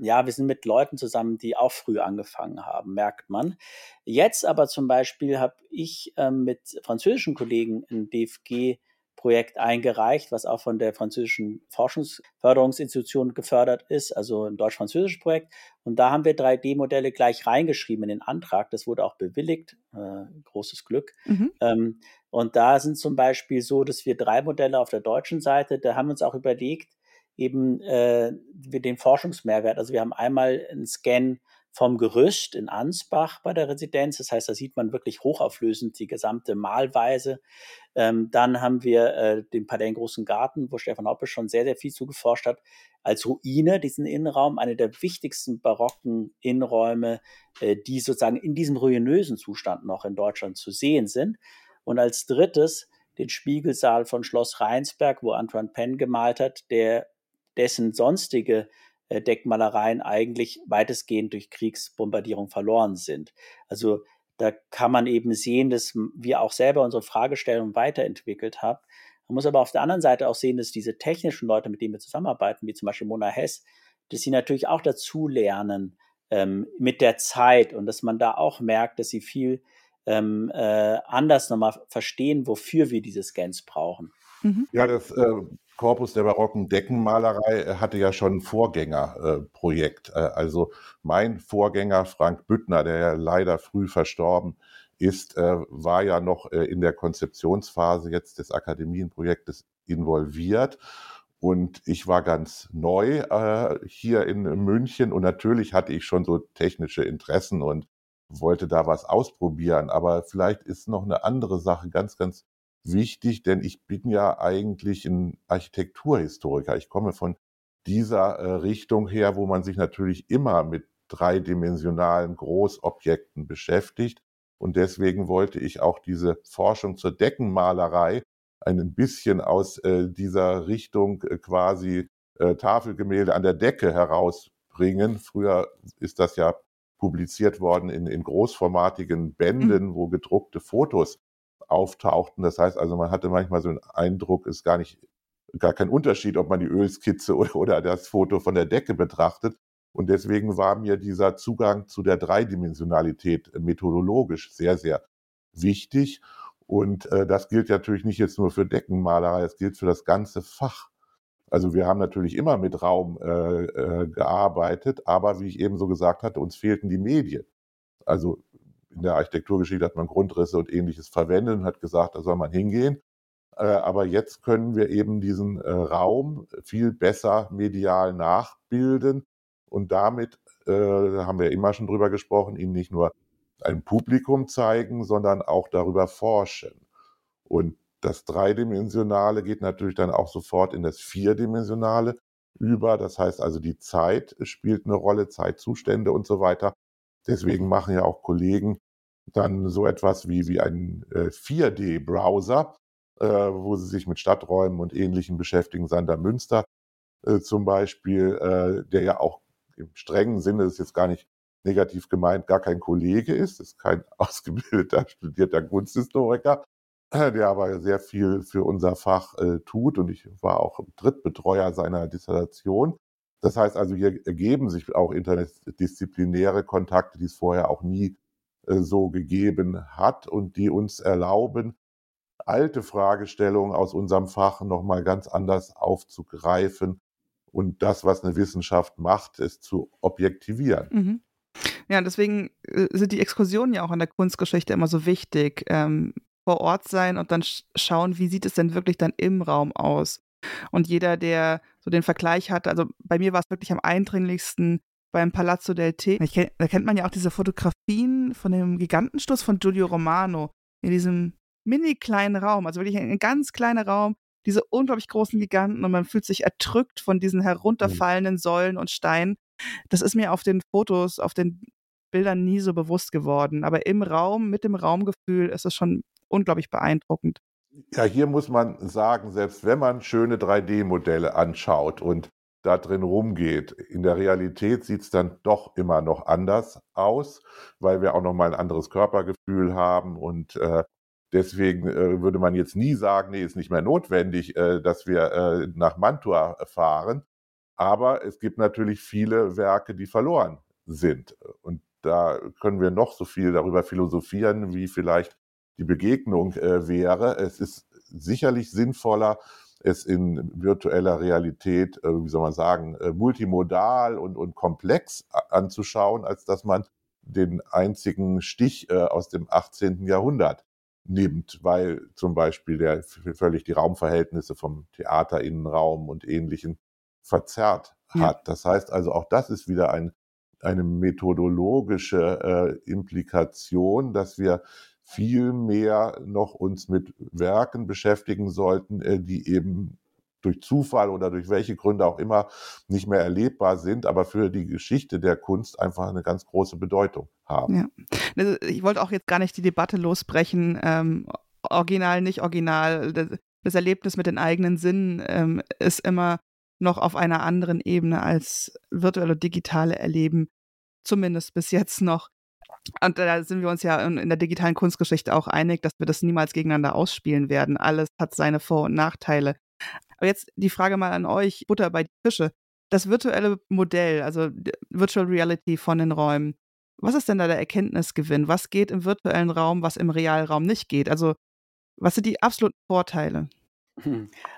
[SPEAKER 4] ja, wir sind mit Leuten zusammen, die auch früh angefangen haben, merkt man. Jetzt aber zum Beispiel habe ich ähm, mit französischen Kollegen ein DFG Projekt eingereicht, was auch von der französischen Forschungsförderungsinstitution gefördert ist, also ein deutsch-französisches Projekt. Und da haben wir 3D-Modelle gleich reingeschrieben in den Antrag. Das wurde auch bewilligt. Äh, großes Glück. Mhm. Ähm, und da sind zum Beispiel so, dass wir drei Modelle auf der deutschen Seite, da haben wir uns auch überlegt, eben äh, den Forschungsmehrwert. Also wir haben einmal einen Scan vom Gerüst in Ansbach bei der Residenz. Das heißt, da sieht man wirklich hochauflösend die gesamte Malweise. Ähm, dann haben wir äh, den Palais Großen Garten, wo Stefan Hoppe schon sehr, sehr viel zugeforscht hat, als Ruine, diesen Innenraum, eine der wichtigsten barocken Innenräume, äh, die sozusagen in diesem ruinösen Zustand noch in Deutschland zu sehen sind. Und als drittes den Spiegelsaal von Schloss Rheinsberg, wo Antoine Penn gemalt hat, der dessen sonstige Deckmalereien eigentlich weitestgehend durch Kriegsbombardierung verloren sind. Also da kann man eben sehen, dass wir auch selber unsere Fragestellung weiterentwickelt haben. Man muss aber auf der anderen Seite auch sehen, dass diese technischen Leute, mit denen wir zusammenarbeiten, wie zum Beispiel Mona Hess, dass sie natürlich auch dazu lernen ähm, mit der Zeit und dass man da auch merkt, dass sie viel ähm, äh, anders nochmal verstehen, wofür wir diese Scans brauchen.
[SPEAKER 3] Mhm. Ja, das äh, Korpus der barocken Deckenmalerei äh, hatte ja schon ein Vorgängerprojekt. Äh, also mein Vorgänger Frank Büttner, der ja leider früh verstorben ist, äh, war ja noch in der Konzeptionsphase jetzt des Akademienprojektes involviert. Und ich war ganz neu äh, hier in München und natürlich hatte ich schon so technische Interessen und wollte da was ausprobieren. Aber vielleicht ist noch eine andere Sache ganz, ganz wichtig, denn ich bin ja eigentlich ein Architekturhistoriker. Ich komme von dieser äh, Richtung her, wo man sich natürlich immer mit dreidimensionalen Großobjekten beschäftigt. Und deswegen wollte ich auch diese Forschung zur Deckenmalerei ein bisschen aus äh, dieser Richtung äh, quasi äh, Tafelgemälde an der Decke herausbringen. Früher ist das ja publiziert worden in, in großformatigen Bänden, mhm. wo gedruckte Fotos auftauchten. Das heißt also, man hatte manchmal so einen Eindruck, ist gar nicht, gar kein Unterschied, ob man die Ölskizze oder, oder das Foto von der Decke betrachtet. Und deswegen war mir dieser Zugang zu der Dreidimensionalität methodologisch sehr, sehr wichtig. Und äh, das gilt natürlich nicht jetzt nur für Deckenmalerei, es gilt für das ganze Fach. Also wir haben natürlich immer mit Raum äh, äh, gearbeitet, aber wie ich eben so gesagt hatte, uns fehlten die Medien. Also in der Architekturgeschichte hat man Grundrisse und ähnliches verwendet und hat gesagt, da soll man hingehen. Äh, aber jetzt können wir eben diesen äh, Raum viel besser medial nachbilden und damit, äh, da haben wir immer schon drüber gesprochen, ihn nicht nur ein Publikum zeigen, sondern auch darüber forschen. Und das Dreidimensionale geht natürlich dann auch sofort in das Vierdimensionale über. Das heißt also, die Zeit spielt eine Rolle, Zeitzustände und so weiter. Deswegen machen ja auch Kollegen dann so etwas wie, wie ein äh, 4D-Browser, äh, wo sie sich mit Stadträumen und Ähnlichem beschäftigen. Sander Münster äh, zum Beispiel, äh, der ja auch im strengen Sinne, das ist jetzt gar nicht negativ gemeint, gar kein Kollege ist, ist kein ausgebildeter, studierter Kunsthistoriker, äh, der aber sehr viel für unser Fach äh, tut und ich war auch Drittbetreuer seiner Dissertation. Das heißt also, hier ergeben sich auch interdisziplinäre Kontakte, die es vorher auch nie so gegeben hat und die uns erlauben, alte Fragestellungen aus unserem Fach nochmal ganz anders aufzugreifen und das, was eine Wissenschaft macht, ist zu objektivieren. Mhm.
[SPEAKER 1] Ja, deswegen äh, sind die Exkursionen ja auch an der Kunstgeschichte immer so wichtig. Ähm, vor Ort sein und dann schauen, wie sieht es denn wirklich dann im Raum aus. Und jeder, der so den Vergleich hat, also bei mir war es wirklich am eindringlichsten beim Palazzo del Te. Da kennt man ja auch diese Fotografien von dem Gigantenstoß von Giulio Romano in diesem mini kleinen Raum, also wirklich ein, ein ganz kleiner Raum, diese unglaublich großen Giganten und man fühlt sich erdrückt von diesen herunterfallenden mhm. Säulen und Steinen. Das ist mir auf den Fotos, auf den Bildern nie so bewusst geworden. Aber im Raum, mit dem Raumgefühl, ist es schon unglaublich beeindruckend.
[SPEAKER 3] Ja, hier muss man sagen, selbst wenn man schöne 3D-Modelle anschaut und da drin rumgeht, in der Realität sieht es dann doch immer noch anders aus, weil wir auch noch mal ein anderes Körpergefühl haben und äh, deswegen äh, würde man jetzt nie sagen, nee, ist nicht mehr notwendig, äh, dass wir äh, nach Mantua fahren. Aber es gibt natürlich viele Werke, die verloren sind. Und da können wir noch so viel darüber philosophieren, wie vielleicht die Begegnung äh, wäre. Es ist sicherlich sinnvoller, es in virtueller Realität, äh, wie soll man sagen, äh, multimodal und, und komplex anzuschauen, als dass man den einzigen Stich äh, aus dem 18. Jahrhundert nimmt, weil zum Beispiel der völlig die Raumverhältnisse vom Theaterinnenraum und ähnlichen verzerrt hat. Ja. Das heißt also, auch das ist wieder ein, eine methodologische äh, Implikation, dass wir viel mehr noch uns mit Werken beschäftigen sollten, äh, die eben durch Zufall oder durch welche Gründe auch immer nicht mehr erlebbar sind, aber für die Geschichte der Kunst einfach eine ganz große Bedeutung haben. Ja.
[SPEAKER 1] Also, ich wollte auch jetzt gar nicht die Debatte losbrechen, ähm, original, nicht original. Das Erlebnis mit den eigenen Sinnen ähm, ist immer noch auf einer anderen Ebene als virtuelle digitale Erleben, zumindest bis jetzt noch. Und da sind wir uns ja in der digitalen Kunstgeschichte auch einig, dass wir das niemals gegeneinander ausspielen werden. Alles hat seine Vor- und Nachteile. Aber jetzt die Frage mal an euch, Butter bei die Fische. Das virtuelle Modell, also Virtual Reality von den Räumen, was ist denn da der Erkenntnisgewinn? Was geht im virtuellen Raum, was im Realraum nicht geht? Also, was sind die absoluten Vorteile?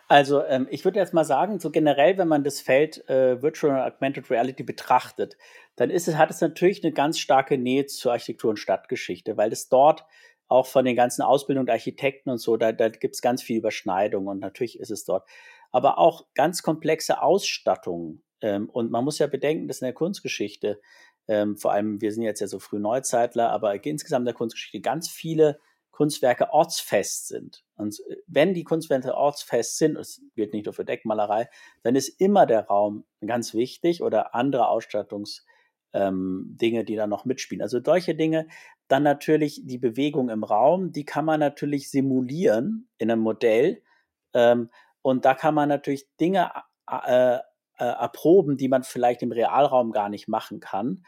[SPEAKER 4] Also ähm, ich würde jetzt mal sagen, so generell, wenn man das Feld äh, Virtual und Augmented Reality betrachtet, dann ist es, hat es natürlich eine ganz starke Nähe zur Architektur und Stadtgeschichte, weil es dort auch von den ganzen Ausbildungen der Architekten und so, da, da gibt es ganz viel Überschneidung und natürlich ist es dort. Aber auch ganz komplexe Ausstattungen. Ähm, und man muss ja bedenken, dass in der Kunstgeschichte, ähm, vor allem wir sind jetzt ja so früh Neuzeitler, aber insgesamt in der Kunstgeschichte ganz viele Kunstwerke ortsfest sind. Und wenn die Kunstwerke ortsfest sind, es gilt nicht nur für Deckmalerei, dann ist immer der Raum ganz wichtig oder andere Ausstattungs- ähm, Dinge, die da noch mitspielen. Also solche Dinge. Dann natürlich die Bewegung im Raum, die kann man natürlich simulieren in einem Modell. Ähm, und da kann man natürlich Dinge äh, äh, erproben, die man vielleicht im Realraum gar nicht machen kann.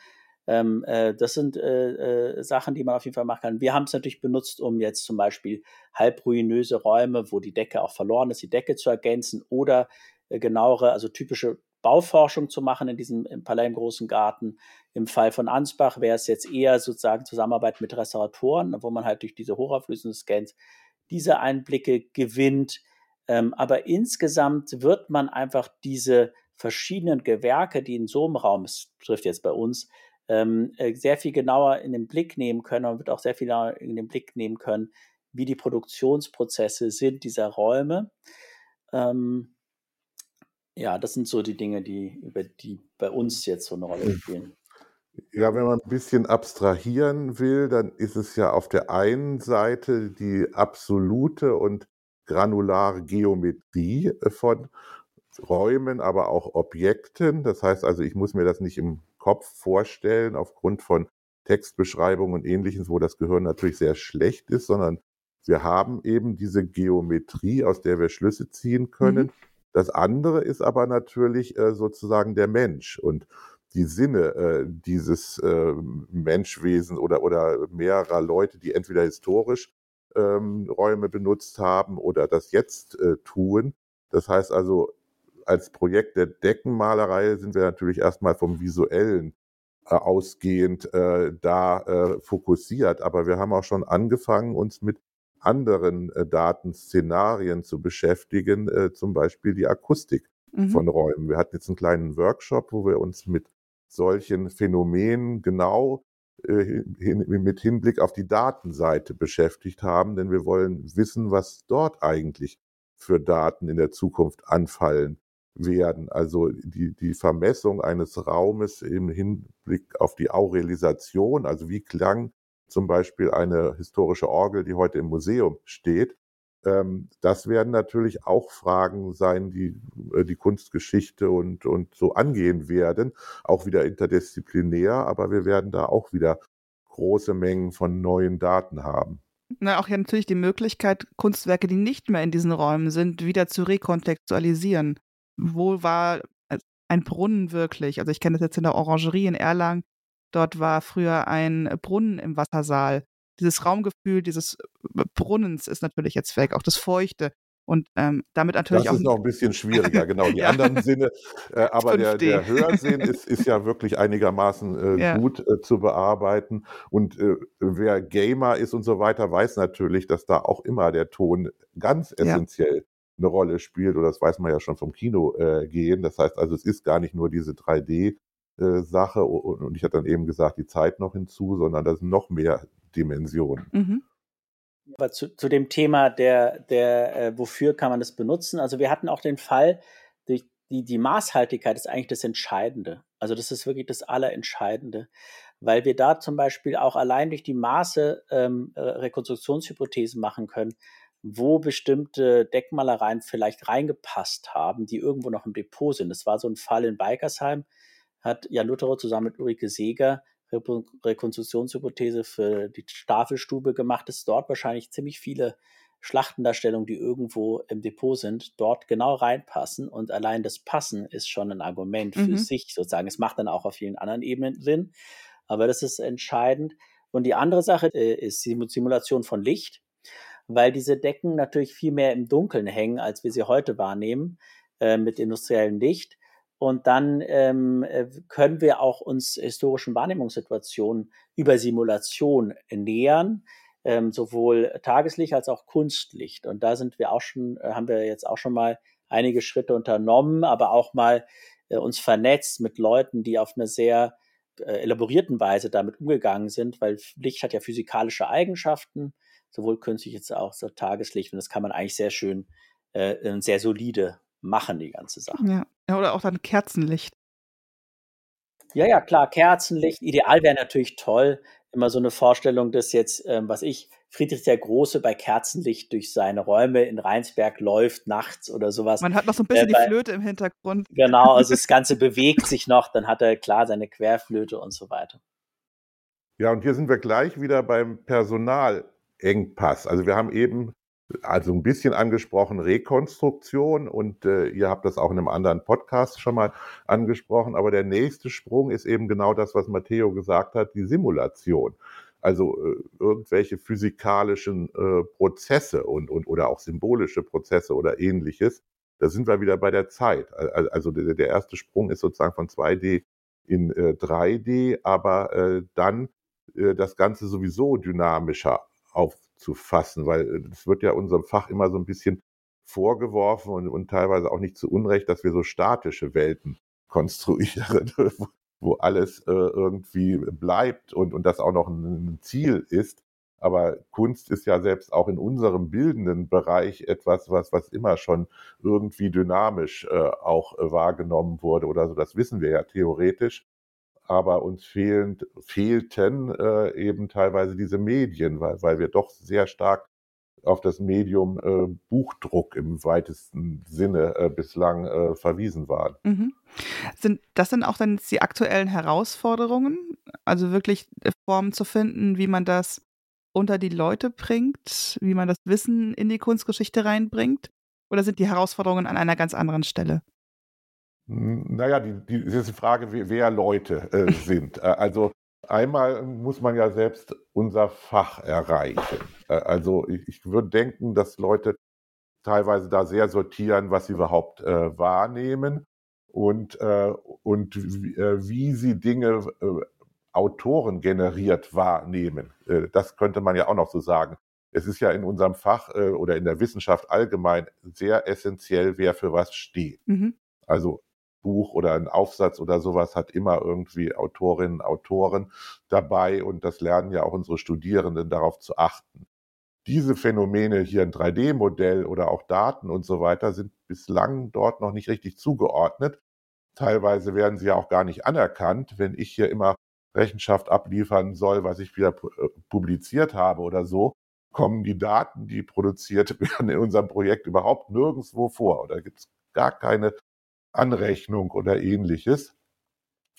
[SPEAKER 4] Ähm, äh, das sind äh, äh, Sachen, die man auf jeden Fall machen kann. Wir haben es natürlich benutzt, um jetzt zum Beispiel halbruinöse Räume, wo die Decke auch verloren ist, die Decke zu ergänzen oder äh, genauere, also typische Bauforschung zu machen in diesem im Palais im Großen Garten. Im Fall von Ansbach wäre es jetzt eher sozusagen Zusammenarbeit mit Restauratoren, wo man halt durch diese hochauflösenden Scans diese Einblicke gewinnt. Ähm, aber insgesamt wird man einfach diese verschiedenen Gewerke, die in so einem Raum, es trifft jetzt bei uns, ähm, äh, sehr viel genauer in den Blick nehmen können und wird auch sehr viel genauer in den Blick nehmen können, wie die Produktionsprozesse sind dieser Räume. Ähm, ja, das sind so die Dinge, die, über die bei uns jetzt so eine Rolle hm. spielen.
[SPEAKER 3] Ja, wenn man ein bisschen abstrahieren will, dann ist es ja auf der einen Seite die absolute und granulare Geometrie äh, von Räumen, aber auch Objekten. Das heißt also, ich muss mir das nicht im Kopf vorstellen aufgrund von Textbeschreibungen und ähnliches, wo das Gehirn natürlich sehr schlecht ist, sondern wir haben eben diese Geometrie, aus der wir Schlüsse ziehen können. Mhm. Das andere ist aber natürlich äh, sozusagen der Mensch und die Sinne äh, dieses äh, Menschwesen oder, oder mehrerer Leute, die entweder historisch ähm, Räume benutzt haben oder das jetzt äh, tun. Das heißt also, als Projekt der Deckenmalerei sind wir natürlich erstmal vom visuellen äh, ausgehend äh, da äh, fokussiert, aber wir haben auch schon angefangen, uns mit anderen äh, Datenszenarien zu beschäftigen, äh, zum Beispiel die Akustik mhm. von Räumen. Wir hatten jetzt einen kleinen Workshop, wo wir uns mit solchen Phänomenen genau äh, hin, mit Hinblick auf die Datenseite beschäftigt haben, denn wir wollen wissen, was dort eigentlich für Daten in der Zukunft anfallen werden. Also die, die Vermessung eines Raumes im Hinblick auf die Aurelisation, also wie klang zum Beispiel eine historische Orgel, die heute im Museum steht. Ähm, das werden natürlich auch Fragen sein, die äh, die Kunstgeschichte und, und so angehen werden, auch wieder interdisziplinär, aber wir werden da auch wieder große Mengen von neuen Daten haben.
[SPEAKER 1] Na, auch ja natürlich die Möglichkeit, Kunstwerke, die nicht mehr in diesen Räumen sind, wieder zu rekontextualisieren. Wo war ein Brunnen wirklich? Also ich kenne das jetzt in der Orangerie in Erlangen. Dort war früher ein Brunnen im Wassersaal. Dieses Raumgefühl dieses äh, Brunnens ist natürlich jetzt weg, auch das Feuchte. Und ähm, damit natürlich
[SPEAKER 3] das
[SPEAKER 1] auch.
[SPEAKER 3] Das ist noch ein bisschen schwieriger, genau. Die ja. anderen Sinne, äh, aber der, der Hörsinn ist, ist ja wirklich einigermaßen äh, ja. gut äh, zu bearbeiten. Und äh, wer Gamer ist und so weiter, weiß natürlich, dass da auch immer der Ton ganz essentiell. Eine Rolle spielt. Oder das weiß man ja schon vom Kino äh, gehen. Das heißt also, es ist gar nicht nur diese 3D. Äh, und ich hatte dann eben gesagt, die Zeit noch hinzu, sondern da sind noch mehr Dimensionen. Mhm.
[SPEAKER 4] Aber zu, zu dem Thema der, der äh, wofür kann man das benutzen? Also wir hatten auch den Fall, die, die, die Maßhaltigkeit ist eigentlich das Entscheidende. Also das ist wirklich das Allerentscheidende, weil wir da zum Beispiel auch allein durch die Maße ähm, Rekonstruktionshypothesen machen können, wo bestimmte Deckmalereien vielleicht reingepasst haben, die irgendwo noch im Depot sind. Das war so ein Fall in Beikersheim, hat Jan Lutherow zusammen mit Ulrike Seeger Rekonstruktionshypothese für die Stafelstube gemacht, ist dort wahrscheinlich ziemlich viele Schlachtendarstellungen, die irgendwo im Depot sind, dort genau reinpassen. Und allein das Passen ist schon ein Argument für mhm. sich sozusagen. Es macht dann auch auf vielen anderen Ebenen Sinn, aber das ist entscheidend. Und die andere Sache äh, ist die Simulation von Licht, weil diese Decken natürlich viel mehr im Dunkeln hängen, als wir sie heute wahrnehmen äh, mit industriellem Licht. Und dann ähm, äh, können wir auch uns historischen Wahrnehmungssituationen über Simulation nähern, ähm, sowohl Tageslicht als auch Kunstlicht. Und da sind wir auch schon, äh, haben wir jetzt auch schon mal einige Schritte unternommen, aber auch mal äh, uns vernetzt mit Leuten, die auf eine sehr äh, elaborierten Weise damit umgegangen sind, weil Licht hat ja physikalische Eigenschaften, sowohl künstlich als auch so Tageslicht. Und das kann man eigentlich sehr schön, äh, sehr solide machen, die ganze Sache.
[SPEAKER 1] Ja. ja oder auch dann Kerzenlicht.
[SPEAKER 4] Ja, ja, klar, Kerzenlicht. Ideal wäre natürlich toll, immer so eine Vorstellung, dass jetzt, ähm, was ich, Friedrich der Große bei Kerzenlicht durch seine Räume in Rheinsberg läuft, nachts oder sowas.
[SPEAKER 1] Man hat noch so ein bisschen äh, bei, die Flöte im Hintergrund.
[SPEAKER 4] Genau, also das Ganze bewegt sich noch, dann hat er klar seine Querflöte und so weiter.
[SPEAKER 3] Ja, und hier sind wir gleich wieder beim Personalengpass. Also wir haben eben also ein bisschen angesprochen Rekonstruktion und äh, ihr habt das auch in einem anderen Podcast schon mal angesprochen, aber der nächste Sprung ist eben genau das, was Matteo gesagt hat, die Simulation. Also äh, irgendwelche physikalischen äh, Prozesse und, und oder auch symbolische Prozesse oder ähnliches. Da sind wir wieder bei der Zeit. Also der, der erste Sprung ist sozusagen von 2D in äh, 3D, aber äh, dann äh, das Ganze sowieso dynamischer aufzufassen, weil es wird ja unserem Fach immer so ein bisschen vorgeworfen und, und teilweise auch nicht zu Unrecht, dass wir so statische Welten konstruieren, wo, alles äh, irgendwie bleibt und, und das auch noch ein, ein Ziel ist. Aber Kunst ist ja selbst auch in unserem bildenden Bereich etwas, was, was immer schon irgendwie dynamisch äh, auch äh, wahrgenommen wurde oder so. Das wissen wir ja theoretisch aber uns fehlen, fehlten äh, eben teilweise diese Medien, weil, weil wir doch sehr stark auf das Medium äh, Buchdruck im weitesten Sinne äh, bislang äh, verwiesen waren. Mhm.
[SPEAKER 1] Sind das denn auch dann die aktuellen Herausforderungen? Also wirklich äh, Formen zu finden, wie man das unter die Leute bringt, wie man das Wissen in die Kunstgeschichte reinbringt? Oder sind die Herausforderungen an einer ganz anderen Stelle?
[SPEAKER 3] Naja, die, die, das ist die Frage, wer Leute äh, sind. Äh, also einmal muss man ja selbst unser Fach erreichen. Äh, also ich, ich würde denken, dass Leute teilweise da sehr sortieren, was sie überhaupt äh, wahrnehmen und, äh, und wie, äh, wie sie Dinge Autoren generiert wahrnehmen. das könnte man ja auch noch so sagen. Es ist ja in unserem Fach oder in der Wissenschaft allgemein sehr essentiell, wer für was steht. Mhm. Also Buch oder ein Aufsatz oder sowas hat immer irgendwie Autorinnen, Autoren dabei und das lernen ja auch unsere Studierenden darauf zu achten. Diese Phänomene hier ein 3D-Modell oder auch Daten und so weiter sind bislang dort noch nicht richtig zugeordnet. Teilweise werden sie ja auch gar nicht anerkannt, wenn ich hier immer Rechenschaft abliefern soll, was ich wieder äh, publiziert habe oder so, kommen die Daten, die produziert werden in unserem Projekt überhaupt nirgendwo vor. Oder gibt es gar keine Anrechnung oder ähnliches.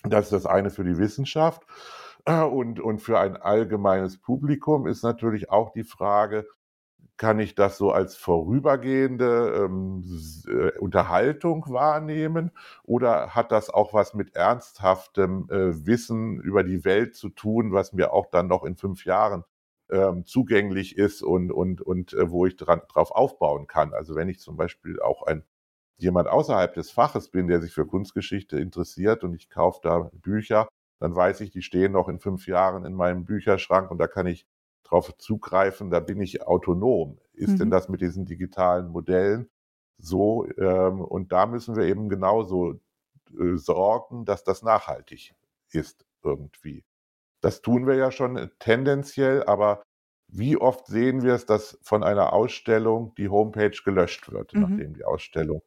[SPEAKER 3] Das ist das eine für die Wissenschaft. Und, und für ein allgemeines Publikum ist natürlich auch die Frage, kann ich das so als vorübergehende ähm, äh, Unterhaltung wahrnehmen oder hat das auch was mit ernsthaftem äh, Wissen über die Welt zu tun, was mir auch dann noch in fünf Jahren ähm, zugänglich ist und, und, und äh, wo ich dran, drauf aufbauen kann. Also wenn ich zum Beispiel auch ein jemand außerhalb des Faches bin, der sich für Kunstgeschichte interessiert und ich kaufe da Bücher, dann weiß ich, die stehen noch in fünf Jahren in meinem Bücherschrank und da kann ich drauf zugreifen, da bin ich autonom. Ist mhm. denn das mit diesen digitalen Modellen so? Ähm, und da müssen wir eben genauso äh, sorgen, dass das nachhaltig ist irgendwie. Das tun wir ja schon tendenziell, aber wie oft sehen wir es, dass von einer Ausstellung die Homepage gelöscht wird, mhm. nachdem die Ausstellung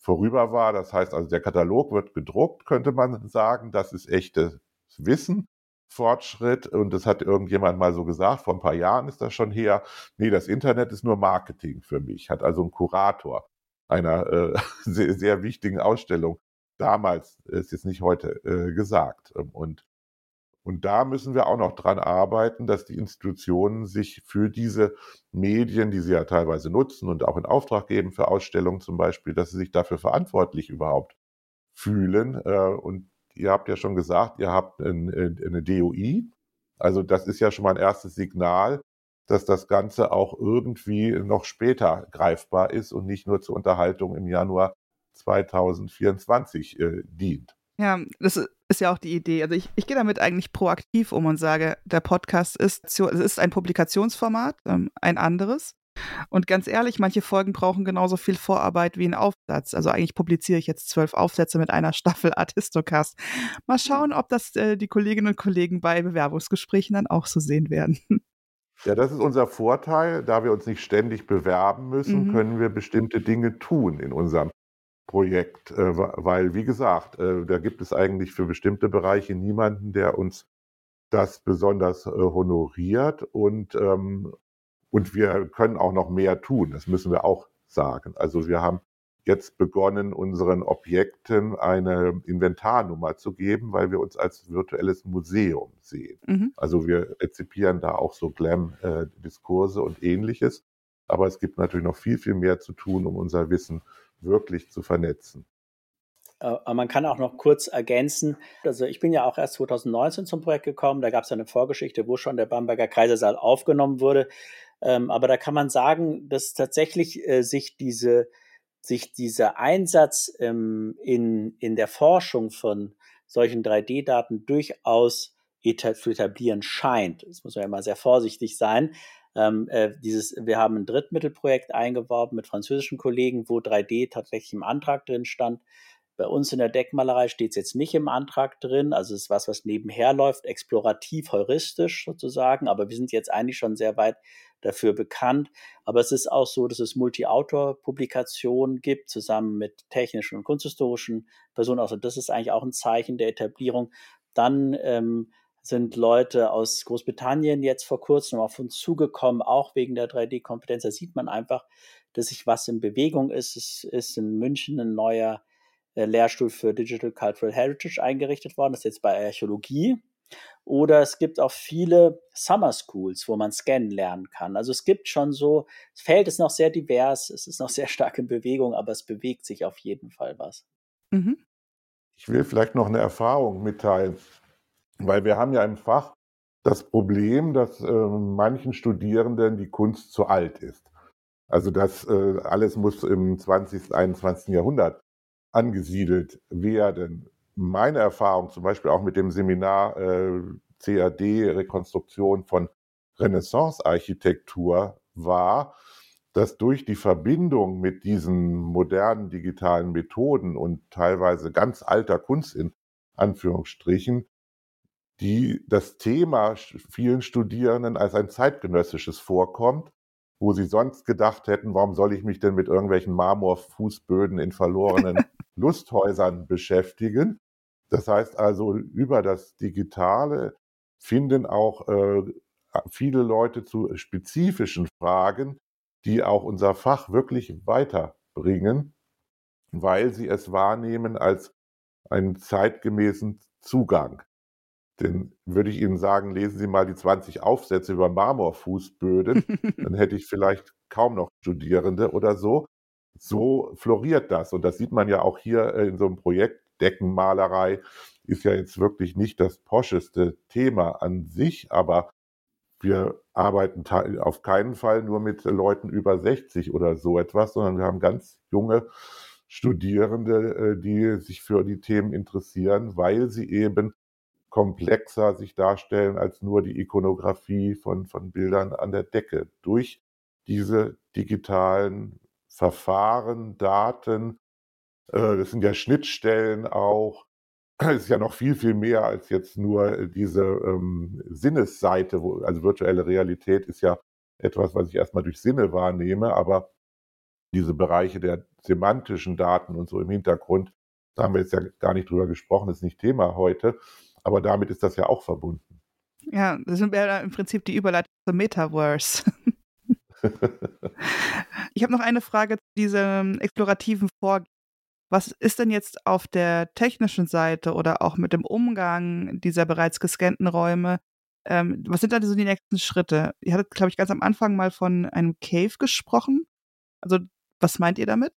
[SPEAKER 3] vorüber war. Das heißt also, der Katalog wird gedruckt, könnte man sagen. Das ist echtes Wissen. Fortschritt und das hat irgendjemand mal so gesagt, vor ein paar Jahren ist das schon her, nee, das Internet ist nur Marketing für mich, hat also ein Kurator einer äh, sehr, sehr wichtigen Ausstellung damals, ist jetzt nicht heute, äh, gesagt. Und und da müssen wir auch noch dran arbeiten, dass die Institutionen sich für diese Medien, die sie ja teilweise nutzen und auch in Auftrag geben für Ausstellungen zum Beispiel, dass sie sich dafür verantwortlich überhaupt fühlen. Äh, und ihr habt ja schon gesagt, ihr habt eine DOI. Also das ist ja schon mal ein erstes Signal, dass das Ganze auch irgendwie noch später greifbar ist und nicht nur zur Unterhaltung im Januar 2024 äh, dient.
[SPEAKER 1] Ja, das ist ja auch die Idee. Also ich, ich gehe damit eigentlich proaktiv um und sage, der Podcast ist, es ist ein Publikationsformat, ähm, ein anderes. Und ganz ehrlich, manche Folgen brauchen genauso viel Vorarbeit wie ein Aufsatz. Also eigentlich publiziere ich jetzt zwölf Aufsätze mit einer Staffel Artistocast. Mal schauen, ob das äh, die Kolleginnen und Kollegen bei Bewerbungsgesprächen dann auch so sehen werden.
[SPEAKER 3] Ja, das ist unser Vorteil. Da wir uns nicht ständig bewerben müssen, mhm. können wir bestimmte Dinge tun in unserem Projekt, äh, weil, wie gesagt, äh, da gibt es eigentlich für bestimmte Bereiche niemanden, der uns das besonders äh, honoriert und, ähm, und wir können auch noch mehr tun. Das müssen wir auch sagen. Also wir haben jetzt begonnen, unseren Objekten eine Inventarnummer zu geben, weil wir uns als virtuelles Museum sehen. Mhm. Also wir rezipieren da auch so Glam-Diskurse und ähnliches. Aber es gibt natürlich noch viel, viel mehr zu tun, um unser Wissen wirklich zu vernetzen.
[SPEAKER 4] Aber man kann auch noch kurz ergänzen, also ich bin ja auch erst 2019 zum Projekt gekommen, da gab es eine Vorgeschichte, wo schon der Bamberger Kaisersaal aufgenommen wurde. Ähm, aber da kann man sagen, dass tatsächlich äh, sich diese sich dieser Einsatz ähm, in, in der Forschung von solchen 3D-Daten durchaus zu etablieren scheint. Das muss man ja immer sehr vorsichtig sein. Ähm, äh, dieses, wir haben ein Drittmittelprojekt eingeworben mit französischen Kollegen, wo 3D tatsächlich im Antrag drin stand. Bei uns in der Deckmalerei steht es jetzt nicht im Antrag drin, also es ist was, was nebenher läuft, explorativ, heuristisch sozusagen, aber wir sind jetzt eigentlich schon sehr weit dafür bekannt. Aber es ist auch so, dass es Multi-Autor-Publikationen gibt, zusammen mit technischen und kunsthistorischen Personen. Also das ist eigentlich auch ein Zeichen der Etablierung. Dann ähm, sind Leute aus Großbritannien jetzt vor kurzem auf uns zugekommen, auch wegen der 3D-Kompetenz. Da sieht man einfach, dass sich was in Bewegung ist. Es ist in München ein neuer äh, Lehrstuhl für Digital Cultural Heritage eingerichtet worden. Das ist jetzt bei Archäologie. Oder es gibt auch viele Summer Schools, wo man scannen lernen kann. Also es gibt schon so, das Feld ist noch sehr divers, es ist noch sehr stark in Bewegung, aber es bewegt sich auf jeden Fall was. Mhm.
[SPEAKER 3] Ich will vielleicht noch eine Erfahrung mitteilen. Weil wir haben ja im Fach das Problem, dass äh, manchen Studierenden die Kunst zu alt ist. Also das äh, alles muss im 20., 21. Jahrhundert angesiedelt werden. Meine Erfahrung zum Beispiel auch mit dem Seminar äh, CAD Rekonstruktion von Renaissance-Architektur war, dass durch die Verbindung mit diesen modernen digitalen Methoden und teilweise ganz alter Kunst in Anführungsstrichen die das Thema vielen Studierenden als ein zeitgenössisches vorkommt, wo sie sonst gedacht hätten, warum soll ich mich denn mit irgendwelchen Marmorfußböden in verlorenen Lusthäusern beschäftigen? Das heißt also, über das Digitale finden auch äh, viele Leute zu spezifischen Fragen, die auch unser Fach wirklich weiterbringen, weil sie es wahrnehmen als einen zeitgemäßen Zugang. Denn würde ich Ihnen sagen, lesen Sie mal die 20 Aufsätze über Marmorfußböden, dann hätte ich vielleicht kaum noch Studierende oder so. So floriert das. Und das sieht man ja auch hier äh, in so einem Projekt. Deckenmalerei ist ja jetzt wirklich nicht das poscheste Thema an sich, aber wir arbeiten auf keinen Fall nur mit Leuten über 60 oder so etwas, sondern wir haben ganz junge Studierende, äh, die sich für die Themen interessieren, weil sie eben komplexer sich darstellen als nur die Ikonografie von, von Bildern an der Decke. Durch diese digitalen Verfahren, Daten, äh, das sind ja Schnittstellen auch, ist ja noch viel, viel mehr als jetzt nur diese ähm, Sinnesseite, also virtuelle Realität ist ja etwas, was ich erstmal durch Sinne wahrnehme, aber diese Bereiche der semantischen Daten und so im Hintergrund, da haben wir jetzt ja gar nicht drüber gesprochen, ist nicht Thema heute, aber damit ist das ja auch verbunden.
[SPEAKER 1] Ja, das sind ja im Prinzip die Überleitung zum Metaverse. ich habe noch eine Frage zu diesem explorativen Vorgehen. Was ist denn jetzt auf der technischen Seite oder auch mit dem Umgang dieser bereits gescannten Räume? Ähm, was sind da so die nächsten Schritte? Ihr hattet, glaube ich, ganz am Anfang mal von einem Cave gesprochen. Also, was meint ihr damit?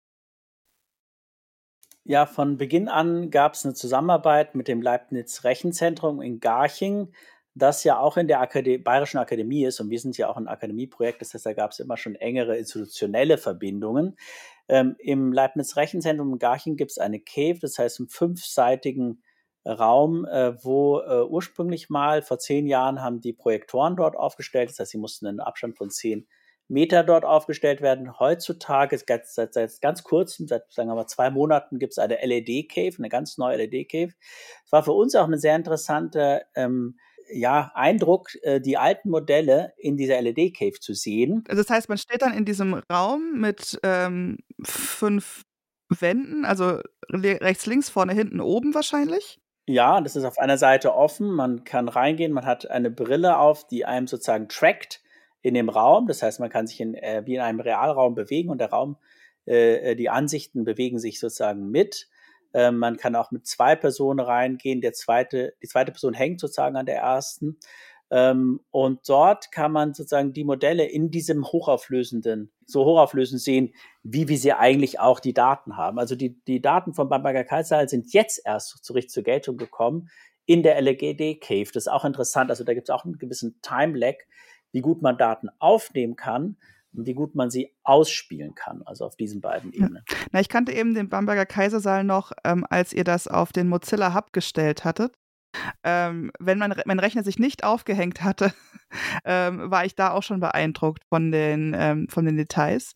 [SPEAKER 4] Ja, von Beginn an gab es eine Zusammenarbeit mit dem Leibniz Rechenzentrum in Garching, das ja auch in der Akade Bayerischen Akademie ist. Und wir sind ja auch ein Akademieprojekt, das heißt, da gab es immer schon engere institutionelle Verbindungen. Ähm, Im Leibniz Rechenzentrum in Garching gibt es eine Cave, das heißt einen fünfseitigen Raum, äh, wo äh, ursprünglich mal vor zehn Jahren haben die Projektoren dort aufgestellt, das heißt, sie mussten einen Abstand von zehn Meter dort aufgestellt werden. Heutzutage, seit, seit, seit ganz kurzem, seit sagen wir mal zwei Monaten, gibt es eine LED-Cave, eine ganz neue LED-Cave. Es war für uns auch eine sehr interessante ähm, ja, Eindruck, äh, die alten Modelle in dieser LED-Cave zu sehen.
[SPEAKER 1] Also das heißt, man steht dann in diesem Raum mit ähm, fünf Wänden, also rechts, links, vorne, hinten, oben wahrscheinlich.
[SPEAKER 4] Ja, das ist auf einer Seite offen. Man kann reingehen, man hat eine Brille auf, die einem sozusagen trackt in dem Raum. Das heißt, man kann sich in, äh, wie in einem Realraum bewegen und der Raum, äh, äh die Ansichten bewegen sich sozusagen mit. Ähm, man kann auch mit zwei Personen reingehen. Der zweite, die zweite Person hängt sozusagen an der ersten. Ähm, und dort kann man sozusagen die Modelle in diesem hochauflösenden, so hochauflösend sehen, wie wir sie eigentlich auch die Daten haben. Also die, die Daten von Bamberger Kalksaal sind jetzt erst zu richtig zur Geltung gekommen in der LGD Cave. Das ist auch interessant. Also da gibt es auch einen gewissen Time Lag, wie gut man Daten aufnehmen kann und wie gut man sie ausspielen kann, also auf diesen beiden Ebenen.
[SPEAKER 1] Na, ich kannte eben den Bamberger Kaisersaal noch, ähm, als ihr das auf den Mozilla Hub gestellt hattet. Ähm, wenn mein, mein Rechner sich nicht aufgehängt hatte, ähm, war ich da auch schon beeindruckt von den, ähm, von den Details.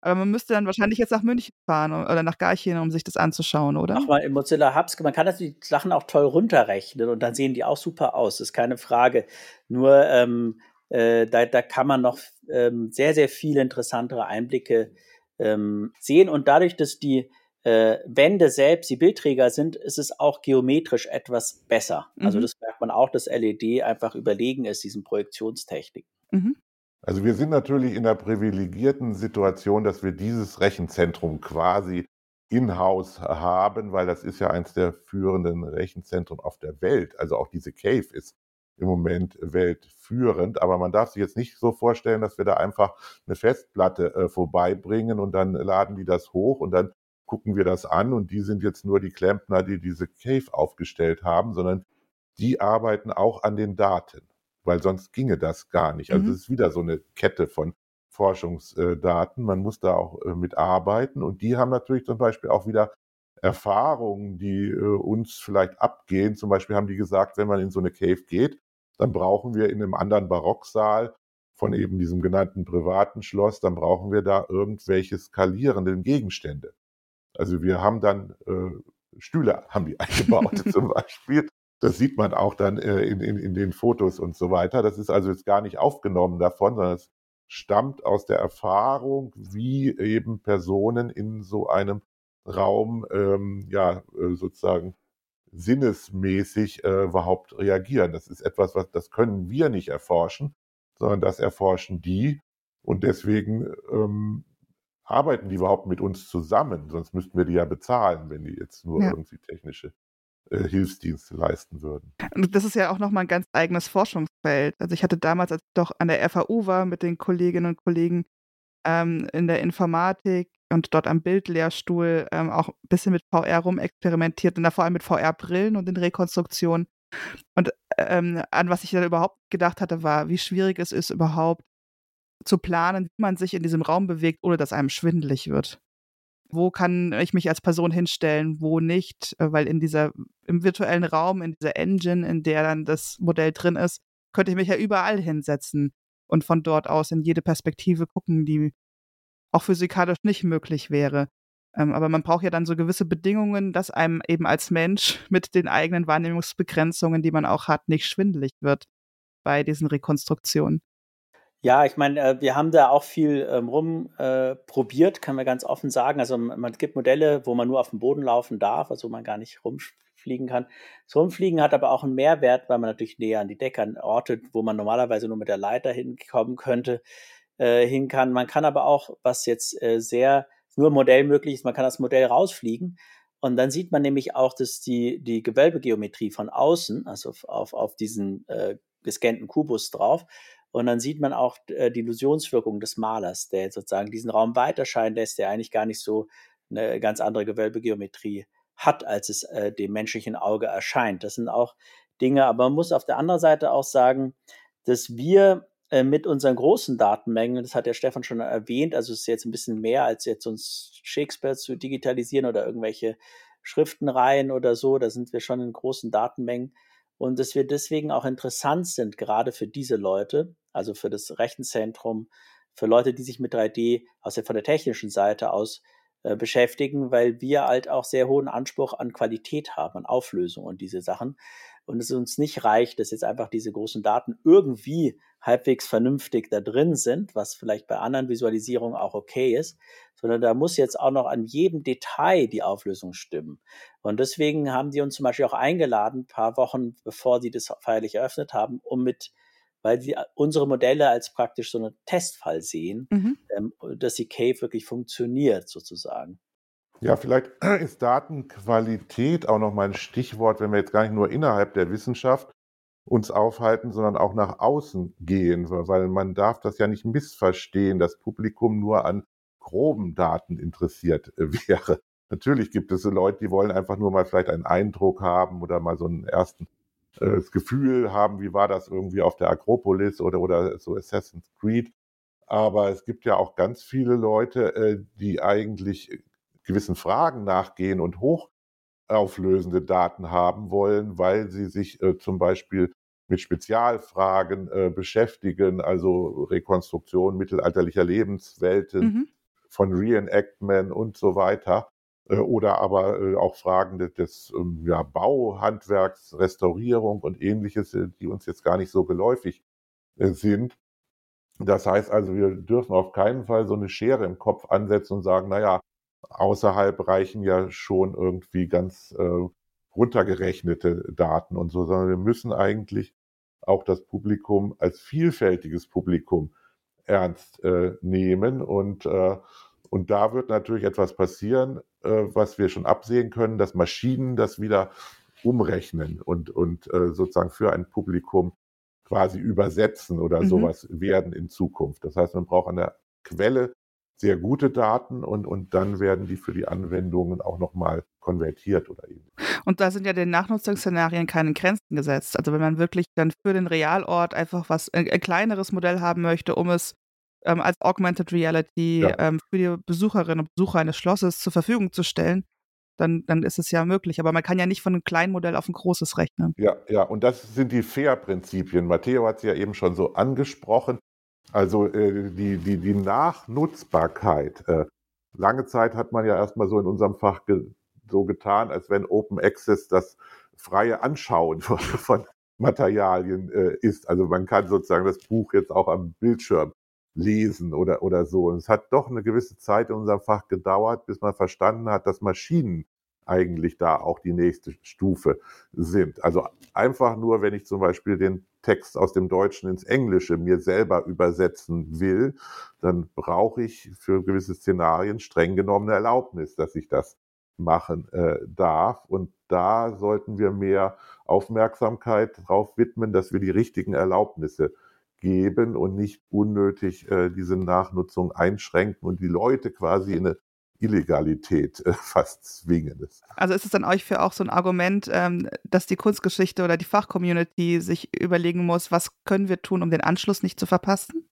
[SPEAKER 1] Aber man müsste dann wahrscheinlich jetzt nach München fahren oder nach Garching, um sich das anzuschauen, oder?
[SPEAKER 4] Ach mal, im Mozilla Hubs, man kann natürlich die Sachen auch toll runterrechnen und dann sehen die auch super aus, das ist keine Frage. Nur ähm, äh, da, da kann man noch ähm, sehr, sehr viele interessantere Einblicke ähm, sehen. Und dadurch, dass die äh, Wände selbst die Bildträger sind, ist es auch geometrisch etwas besser. Also mhm. Also das merkt man auch, dass LED einfach überlegen ist, diesen Projektionstechniken. Mhm.
[SPEAKER 3] Also wir sind natürlich in der privilegierten Situation, dass wir dieses Rechenzentrum quasi in-house haben, weil das ist ja eines der führenden Rechenzentren auf der Welt. Also auch diese Cave ist im Moment weltführend. Aber man darf sich jetzt nicht so vorstellen, dass wir da einfach eine Festplatte äh, vorbeibringen und dann laden die das hoch und dann gucken wir das an und die sind jetzt nur die Klempner, die diese Cave aufgestellt haben, sondern die arbeiten auch an den Daten, weil sonst ginge das gar nicht. Also mhm. es ist wieder so eine Kette von Forschungsdaten. Man muss da auch äh, mit arbeiten und die haben natürlich zum Beispiel auch wieder Erfahrungen, die äh, uns vielleicht abgehen. Zum Beispiel haben die gesagt, wenn man in so eine Cave geht, dann brauchen wir in einem anderen Barocksaal von eben diesem genannten privaten Schloss, dann brauchen wir da irgendwelche skalierenden Gegenstände. Also wir haben dann äh, Stühle haben die eingebaut zum Beispiel. Das sieht man auch dann äh, in, in, in den Fotos und so weiter. Das ist also jetzt gar nicht aufgenommen davon, sondern es stammt aus der Erfahrung, wie eben Personen in so einem Raum ähm, ja äh, sozusagen sinnesmäßig äh, überhaupt reagieren. Das ist etwas, was das können wir nicht erforschen, sondern das erforschen die und deswegen ähm, arbeiten die überhaupt mit uns zusammen. Sonst müssten wir die ja bezahlen, wenn die jetzt nur ja. irgendwie technische äh, Hilfsdienste leisten würden.
[SPEAKER 1] Und das ist ja auch nochmal ein ganz eigenes Forschungsfeld. Also ich hatte damals, als ich doch an der FAU war, mit den Kolleginnen und Kollegen ähm, in der Informatik und dort am Bildlehrstuhl ähm, auch ein bisschen mit VR rumexperimentiert und da vor allem mit VR-Brillen und in Rekonstruktion. Und ähm, an was ich dann überhaupt gedacht hatte, war, wie schwierig es ist, überhaupt zu planen, wie man sich in diesem Raum bewegt, ohne dass einem schwindelig wird. Wo kann ich mich als Person hinstellen, wo nicht? Äh, weil in dieser, im virtuellen Raum, in dieser Engine, in der dann das Modell drin ist, könnte ich mich ja überall hinsetzen und von dort aus in jede Perspektive gucken, die auch physikalisch nicht möglich wäre. Ähm, aber man braucht ja dann so gewisse Bedingungen, dass einem eben als Mensch mit den eigenen Wahrnehmungsbegrenzungen, die man auch hat, nicht schwindelig wird bei diesen Rekonstruktionen.
[SPEAKER 4] Ja, ich meine, äh, wir haben da auch viel ähm, rumprobiert, äh, kann man ganz offen sagen. Also man gibt Modelle, wo man nur auf dem Boden laufen darf, also man gar nicht rumfliegen kann. Das Rumfliegen hat aber auch einen Mehrwert, weil man natürlich näher an die Decke, an Orte, wo man normalerweise nur mit der Leiter hinkommen könnte, äh, hin kann. Man kann aber auch, was jetzt äh, sehr nur Modell möglich ist, man kann das Modell rausfliegen. Und dann sieht man nämlich auch, dass die, die Gewölbegeometrie von außen, also auf, auf diesen äh, gescannten Kubus drauf, und dann sieht man auch äh, die Illusionswirkung des Malers, der sozusagen diesen Raum weiterscheinen lässt, der eigentlich gar nicht so eine ganz andere Gewölbegeometrie hat, als es äh, dem menschlichen Auge erscheint. Das sind auch Dinge, aber man muss auf der anderen Seite auch sagen, dass wir mit unseren großen Datenmengen, das hat der Stefan schon erwähnt, also es ist jetzt ein bisschen mehr als jetzt uns Shakespeare zu digitalisieren oder irgendwelche Schriftenreihen oder so, da sind wir schon in großen Datenmengen. Und dass wir deswegen auch interessant sind, gerade für diese Leute, also für das Rechenzentrum, für Leute, die sich mit 3D aus der, von der technischen Seite aus äh, beschäftigen, weil wir halt auch sehr hohen Anspruch an Qualität haben, an Auflösung und diese Sachen und es uns nicht reicht, dass jetzt einfach diese großen Daten irgendwie halbwegs vernünftig da drin sind, was vielleicht bei anderen Visualisierungen auch okay ist, sondern da muss jetzt auch noch an jedem Detail die Auflösung stimmen. Und deswegen haben die uns zum Beispiel auch eingeladen, ein paar Wochen bevor sie das feierlich eröffnet haben, um mit weil sie unsere Modelle als praktisch so einen Testfall sehen, mhm. ähm, dass die Cave wirklich funktioniert sozusagen.
[SPEAKER 3] Ja, vielleicht ist Datenqualität auch noch mal ein Stichwort, wenn wir jetzt gar nicht nur innerhalb der Wissenschaft uns aufhalten, sondern auch nach außen gehen, weil man darf das ja nicht missverstehen, dass Publikum nur an groben Daten interessiert äh, wäre. Natürlich gibt es so Leute, die wollen einfach nur mal vielleicht einen Eindruck haben oder mal so einen ersten äh, das Gefühl haben, wie war das irgendwie auf der Akropolis oder, oder so Assassin's Creed. Aber es gibt ja auch ganz viele Leute, äh, die eigentlich gewissen Fragen nachgehen und hochauflösende Daten haben wollen, weil sie sich äh, zum Beispiel mit Spezialfragen äh, beschäftigen, also Rekonstruktion mittelalterlicher Lebenswelten, mhm. von Reenactment und so weiter. Äh, oder aber äh, auch Fragen des, des ähm, ja, Bauhandwerks, Restaurierung und ähnliches, äh, die uns jetzt gar nicht so geläufig äh, sind. Das heißt also, wir dürfen auf keinen Fall so eine Schere im Kopf ansetzen und sagen, naja, außerhalb reichen ja schon irgendwie ganz äh, runtergerechnete Daten und so, sondern wir müssen eigentlich auch das Publikum als vielfältiges Publikum ernst äh, nehmen und äh, und da wird natürlich etwas passieren, äh, was wir schon absehen können, dass Maschinen das wieder umrechnen und, und äh, sozusagen für ein Publikum quasi übersetzen oder mhm. sowas werden in Zukunft. Das heißt, man braucht an der Quelle sehr gute Daten und, und dann werden die für die Anwendungen auch nochmal konvertiert oder eben.
[SPEAKER 1] Und da sind ja den Nachnutzungsszenarien keine Grenzen gesetzt. Also wenn man wirklich dann für den Realort einfach was, ein, ein kleineres Modell haben möchte, um es ähm, als Augmented Reality ja. ähm, für die Besucherinnen und Besucher eines Schlosses zur Verfügung zu stellen, dann, dann ist es ja möglich. Aber man kann ja nicht von einem kleinen Modell auf ein großes rechnen.
[SPEAKER 3] Ja, ja, und das sind die FAIR-Prinzipien. Matteo hat es ja eben schon so angesprochen. Also äh, die, die, die Nachnutzbarkeit. Äh, lange Zeit hat man ja erstmal so in unserem Fach ge so getan, als wenn Open Access das freie Anschauen von, von Materialien äh, ist. Also man kann sozusagen das Buch jetzt auch am Bildschirm lesen oder, oder so. Und es hat doch eine gewisse Zeit in unserem Fach gedauert, bis man verstanden hat, dass Maschinen eigentlich da auch die nächste Stufe sind. Also einfach nur, wenn ich zum Beispiel den Text aus dem Deutschen ins Englische mir selber übersetzen will, dann brauche ich für gewisse Szenarien streng genommen eine Erlaubnis, dass ich das machen äh, darf. Und da sollten wir mehr Aufmerksamkeit darauf widmen, dass wir die richtigen Erlaubnisse geben und nicht unnötig äh, diese Nachnutzung einschränken und die Leute quasi in eine Illegalität äh, fast zwingen.
[SPEAKER 1] Also ist es dann euch für auch so ein Argument, ähm, dass die Kunstgeschichte oder die Fachcommunity sich überlegen muss, was können wir tun, um den Anschluss nicht zu verpassen?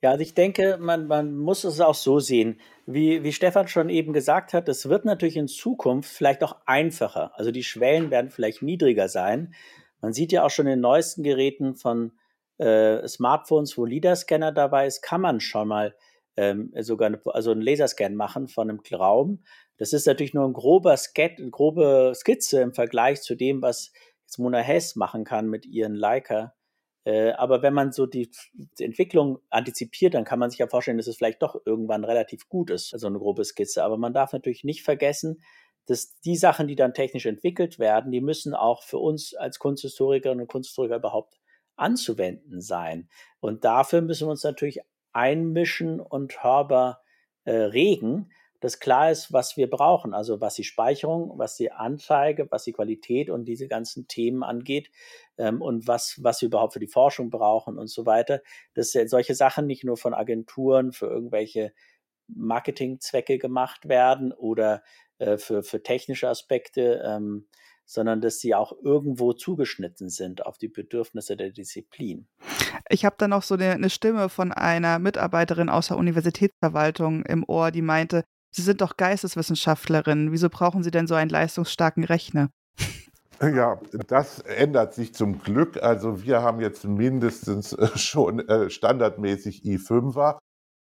[SPEAKER 4] Ja, also ich denke, man, man muss es auch so sehen. Wie, wie Stefan schon eben gesagt hat, es wird natürlich in Zukunft vielleicht auch einfacher. Also die Schwellen werden vielleicht niedriger sein. Man sieht ja auch schon in den neuesten Geräten von äh, Smartphones, wo LIDAR-Scanner dabei ist, kann man schon mal ähm, sogar eine, also einen Laserscan machen von einem Raum. Das ist natürlich nur ein grober Sket, eine grobe Skizze im Vergleich zu dem, was jetzt Mona Hess machen kann mit ihren Leica äh, aber wenn man so die, die, Entwicklung antizipiert, dann kann man sich ja vorstellen, dass es vielleicht doch irgendwann relativ gut ist, so eine grobe Skizze. Aber man darf natürlich nicht vergessen, dass die Sachen, die dann technisch entwickelt werden, die müssen auch für uns als Kunsthistorikerinnen und Kunsthistoriker überhaupt anzuwenden sein. Und dafür müssen wir uns natürlich einmischen und hörbar äh, regen, dass klar ist, was wir brauchen, also was die Speicherung, was die Anzeige, was die Qualität und diese ganzen Themen angeht ähm, und was, was wir überhaupt für die Forschung brauchen und so weiter, dass solche Sachen nicht nur von Agenturen für irgendwelche Marketingzwecke gemacht werden oder äh, für, für technische Aspekte, ähm, sondern dass sie auch irgendwo zugeschnitten sind auf die Bedürfnisse der Disziplin.
[SPEAKER 1] Ich habe dann noch so eine, eine, Stimme von einer Mitarbeiterin aus der Universitätsverwaltung im Ohr, die meinte, Sie sind doch Geisteswissenschaftlerin. Wieso brauchen Sie denn so einen leistungsstarken Rechner?
[SPEAKER 3] Ja, das ändert sich zum Glück. Also wir haben jetzt mindestens äh, schon äh, standardmäßig i5er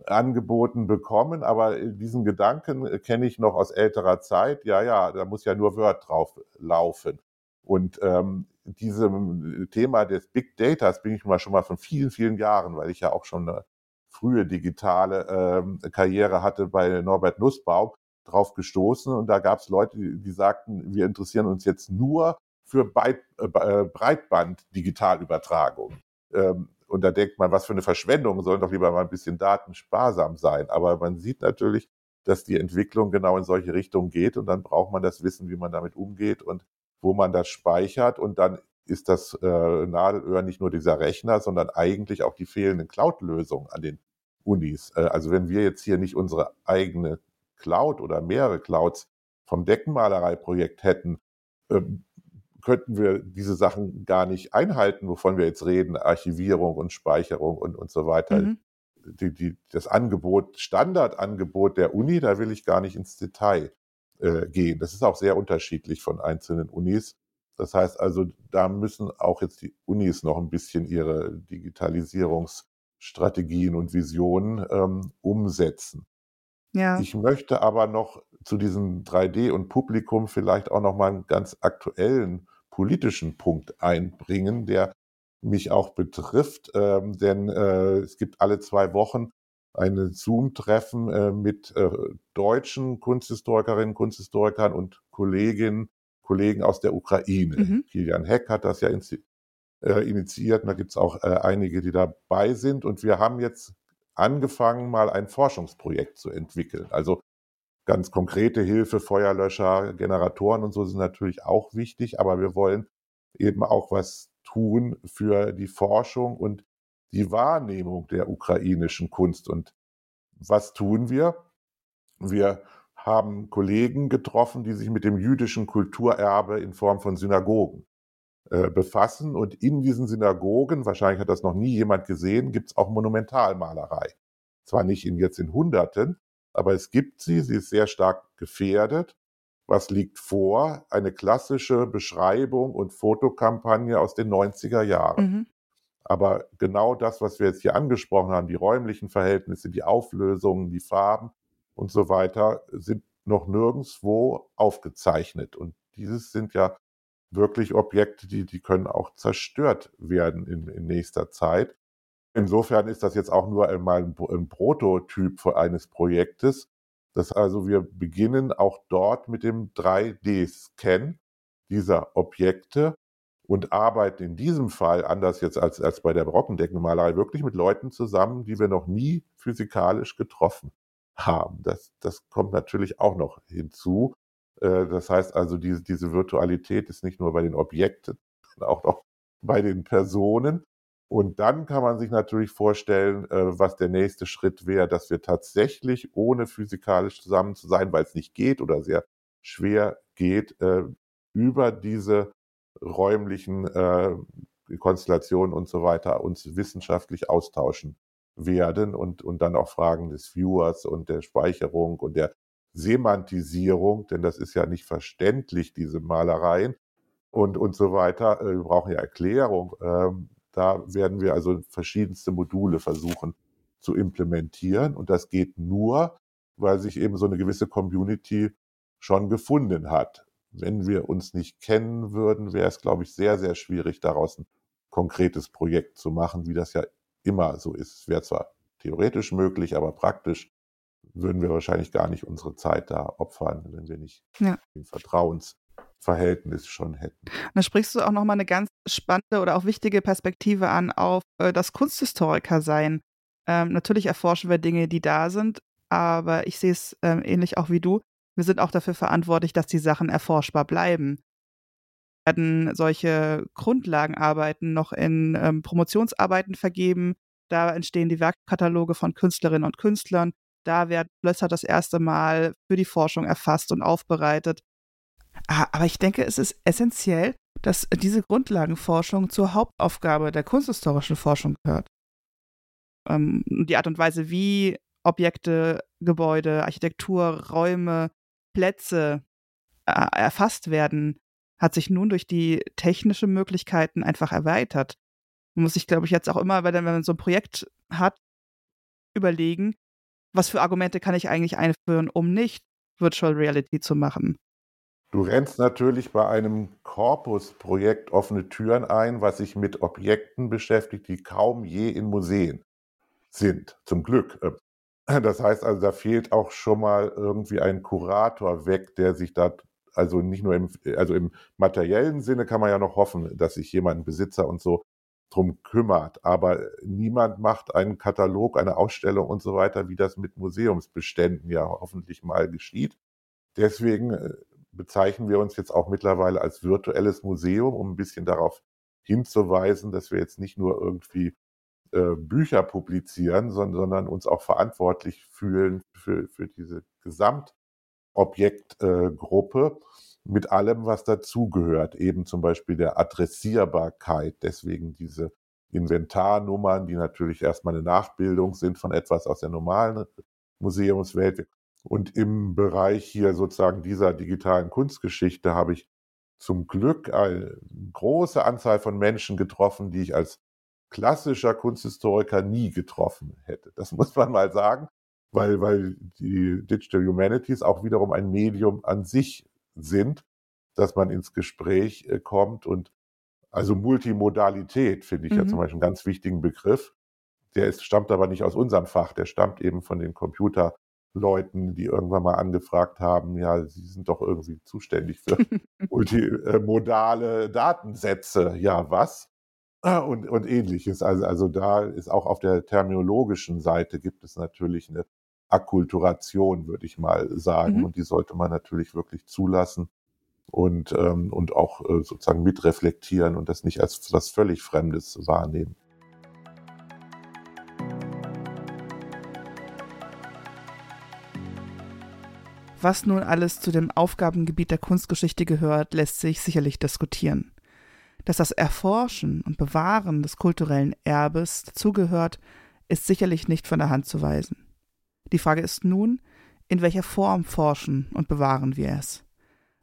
[SPEAKER 3] angeboten bekommen, aber diesen Gedanken äh, kenne ich noch aus älterer Zeit. Ja, ja, da muss ja nur Word drauf laufen. Und ähm, diesem Thema des Big Datas bin ich mal schon mal von vielen, vielen Jahren, weil ich ja auch schon eine frühe digitale ähm, Karriere hatte bei Norbert Nussbaum, drauf gestoßen. Und da gab es Leute, die, sagten, wir interessieren uns jetzt nur für äh, Breitband-Digitalübertragung. Ähm, und da denkt man, was für eine Verschwendung, sollen doch lieber mal ein bisschen datensparsam sein. Aber man sieht natürlich, dass die Entwicklung genau in solche Richtungen geht und dann braucht man das Wissen, wie man damit umgeht und wo man das speichert und dann ist das äh, Nadelöhr nicht nur dieser Rechner, sondern eigentlich auch die fehlenden Cloud-Lösungen an den Unis. Äh, also wenn wir jetzt hier nicht unsere eigene Cloud oder mehrere Clouds vom Deckenmalereiprojekt hätten, ähm, könnten wir diese Sachen gar nicht einhalten, wovon wir jetzt reden, Archivierung und Speicherung und, und so weiter. Mhm. Die, die, das Angebot, Standardangebot der Uni, da will ich gar nicht ins Detail äh, gehen. Das ist auch sehr unterschiedlich von einzelnen Unis. Das heißt also, da müssen auch jetzt die Unis noch ein bisschen ihre Digitalisierungsstrategien und Visionen ähm, umsetzen. Ja. Ich möchte aber noch zu diesem 3D und Publikum vielleicht auch noch mal einen ganz aktuellen politischen Punkt einbringen, der mich auch betrifft, ähm, denn äh, es gibt alle zwei Wochen ein Zoom-Treffen äh, mit äh, deutschen Kunsthistorikerinnen, Kunsthistorikern und Kolleginnen Kollegen aus der Ukraine. Mhm. Kilian Heck hat das ja äh, initiiert und da gibt es auch äh, einige, die dabei sind. Und wir haben jetzt angefangen, mal ein Forschungsprojekt zu entwickeln. Also ganz konkrete Hilfe, Feuerlöscher, Generatoren und so sind natürlich auch wichtig, aber wir wollen eben auch was tun für die Forschung und die Wahrnehmung der ukrainischen Kunst. Und was tun wir? Wir haben Kollegen getroffen, die sich mit dem jüdischen Kulturerbe in Form von Synagogen äh, befassen. Und in diesen Synagogen, wahrscheinlich hat das noch nie jemand gesehen, gibt es auch Monumentalmalerei. Zwar nicht in, jetzt in Hunderten, aber es gibt sie, sie ist sehr stark gefährdet. Was liegt vor? Eine klassische Beschreibung und Fotokampagne aus den 90er Jahren. Mhm. Aber genau das, was wir jetzt hier angesprochen haben, die räumlichen Verhältnisse, die Auflösungen, die Farben, und so weiter sind noch nirgendwo aufgezeichnet. Und dieses sind ja wirklich Objekte, die, die können auch zerstört werden in, in nächster Zeit. Insofern ist das jetzt auch nur einmal ein, ein Prototyp eines Projektes, dass also wir beginnen auch dort mit dem 3D-Scan dieser Objekte und arbeiten in diesem Fall, anders jetzt als, als bei der Brockendeckenmalerei, wirklich mit Leuten zusammen, die wir noch nie physikalisch getroffen haben. Das, das kommt natürlich auch noch hinzu. Äh, das heißt also, diese, diese Virtualität ist nicht nur bei den Objekten, sondern auch noch bei den Personen. Und dann kann man sich natürlich vorstellen, äh, was der nächste Schritt wäre, dass wir tatsächlich ohne physikalisch zusammen zu sein, weil es nicht geht oder sehr schwer geht, äh, über diese räumlichen Konstellationen und so weiter uns wissenschaftlich austauschen werden und, und dann auch Fragen des Viewers und der Speicherung und der Semantisierung, denn das ist ja nicht verständlich, diese Malereien und, und so weiter. Wir brauchen ja Erklärung. Ähm, da werden wir also verschiedenste Module versuchen zu implementieren. Und das geht nur, weil sich eben so eine gewisse Community schon gefunden hat. Wenn wir uns nicht kennen würden, wäre es, glaube ich, sehr, sehr schwierig, daraus ein konkretes Projekt zu machen, wie das ja immer so ist. Es wäre zwar theoretisch möglich, aber praktisch würden wir wahrscheinlich gar nicht unsere Zeit da opfern, wenn wir nicht ja. den Vertrauens Verhältnis schon hätten.
[SPEAKER 1] Da sprichst du auch nochmal eine ganz spannende oder auch wichtige Perspektive an auf äh, das Kunsthistoriker sein. Ähm, natürlich erforschen wir Dinge, die da sind, aber ich sehe es ähm, ähnlich auch wie du. Wir sind auch dafür verantwortlich, dass die Sachen erforschbar bleiben. Wir werden solche Grundlagenarbeiten noch in ähm, Promotionsarbeiten vergeben. Da entstehen die Werkkataloge von Künstlerinnen und Künstlern. Da werden Schlösser das erste Mal für die Forschung erfasst und aufbereitet. Ah, aber ich denke, es ist essentiell, dass diese Grundlagenforschung zur Hauptaufgabe der kunsthistorischen Forschung gehört. Ähm, die Art und Weise, wie Objekte, Gebäude, Architektur, Räume, Plätze äh, erfasst werden, hat sich nun durch die technischen Möglichkeiten einfach erweitert. Man muss sich, glaube ich, jetzt auch immer, wenn man so ein Projekt hat, überlegen, was für Argumente kann ich eigentlich einführen, um nicht Virtual Reality zu machen.
[SPEAKER 3] Du rennst natürlich bei einem Korpusprojekt offene Türen ein, was sich mit Objekten beschäftigt, die kaum je in Museen sind, zum Glück. Äh, das heißt also, da fehlt auch schon mal irgendwie ein Kurator weg, der sich da, also nicht nur im, also im materiellen Sinne kann man ja noch hoffen, dass sich jemand, ein Besitzer und so, drum kümmert. Aber niemand macht einen Katalog, eine Ausstellung und so weiter, wie das mit Museumsbeständen ja hoffentlich mal geschieht. Deswegen äh, bezeichnen wir uns jetzt auch mittlerweile als virtuelles Museum, um ein bisschen darauf hinzuweisen, dass wir jetzt nicht nur irgendwie äh, Bücher publizieren, sondern, sondern, uns auch verantwortlich fühlen für, für diese Gesamtobjektgruppe äh, mit allem, was dazugehört, eben zum Beispiel der Adressierbarkeit, deswegen diese Inventarnummern, die natürlich erstmal eine Nachbildung sind von etwas aus der normalen Museumswelt. Und im Bereich hier sozusagen dieser digitalen Kunstgeschichte habe ich zum Glück eine große Anzahl von Menschen getroffen, die ich als klassischer Kunsthistoriker nie getroffen hätte. Das muss man mal sagen, weil, weil die Digital Humanities auch wiederum ein Medium an sich sind, dass man ins Gespräch äh, kommt und also Multimodalität finde ich mhm. ja zum Beispiel einen ganz wichtigen Begriff. Der ist, stammt aber nicht aus unserem Fach, der stammt eben von den Computer Leuten, die irgendwann mal angefragt haben, ja, sie sind doch irgendwie zuständig für multimodale Datensätze. Ja, was? Ah, und, und ähnliches. Also, also da ist auch auf der terminologischen Seite gibt es natürlich eine Akkulturation, würde ich mal sagen. Mhm. Und die sollte man natürlich wirklich zulassen und, ähm, und auch äh, sozusagen mitreflektieren und das nicht als was völlig Fremdes wahrnehmen.
[SPEAKER 1] Was nun alles zu dem Aufgabengebiet der Kunstgeschichte gehört, lässt sich sicherlich diskutieren. Dass das Erforschen und Bewahren des kulturellen Erbes dazugehört, ist sicherlich nicht von der Hand zu weisen. Die Frage ist nun, in welcher Form forschen und bewahren wir es?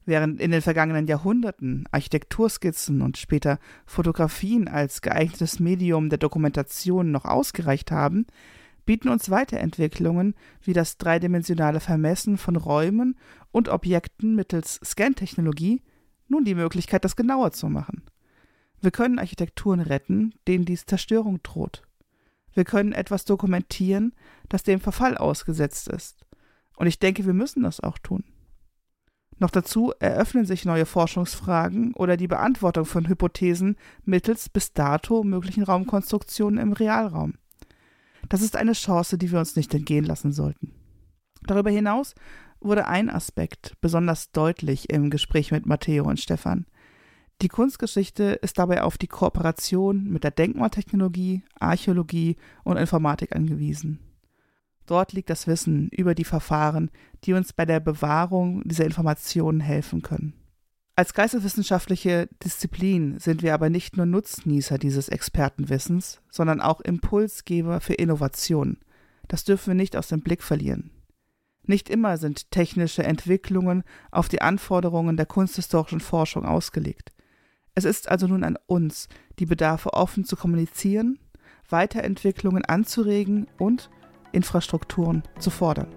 [SPEAKER 1] Während in den vergangenen Jahrhunderten Architekturskizzen und später Fotografien als geeignetes Medium der Dokumentation noch ausgereicht haben, bieten uns Weiterentwicklungen wie das dreidimensionale Vermessen von Räumen und Objekten mittels Scantechnologie nun die Möglichkeit, das genauer zu machen. Wir können Architekturen retten, denen dies Zerstörung droht. Wir können etwas dokumentieren, das dem Verfall ausgesetzt ist. Und ich denke, wir müssen das auch tun. Noch dazu eröffnen sich neue Forschungsfragen oder die Beantwortung von Hypothesen mittels bis dato möglichen Raumkonstruktionen im Realraum. Das ist eine Chance, die wir uns nicht entgehen lassen sollten. Darüber hinaus wurde ein Aspekt besonders deutlich im Gespräch mit Matteo und Stefan. Die Kunstgeschichte ist dabei auf die Kooperation mit der Denkmaltechnologie, Archäologie und Informatik angewiesen. Dort liegt das Wissen über die Verfahren, die uns bei der Bewahrung dieser Informationen helfen können. Als geisteswissenschaftliche Disziplin sind wir aber nicht nur Nutznießer dieses Expertenwissens, sondern auch Impulsgeber für Innovation. Das dürfen wir nicht aus dem Blick verlieren. Nicht immer sind technische Entwicklungen auf die Anforderungen der kunsthistorischen Forschung ausgelegt. Es ist also nun an uns, die Bedarfe offen zu kommunizieren, Weiterentwicklungen anzuregen und Infrastrukturen zu fordern.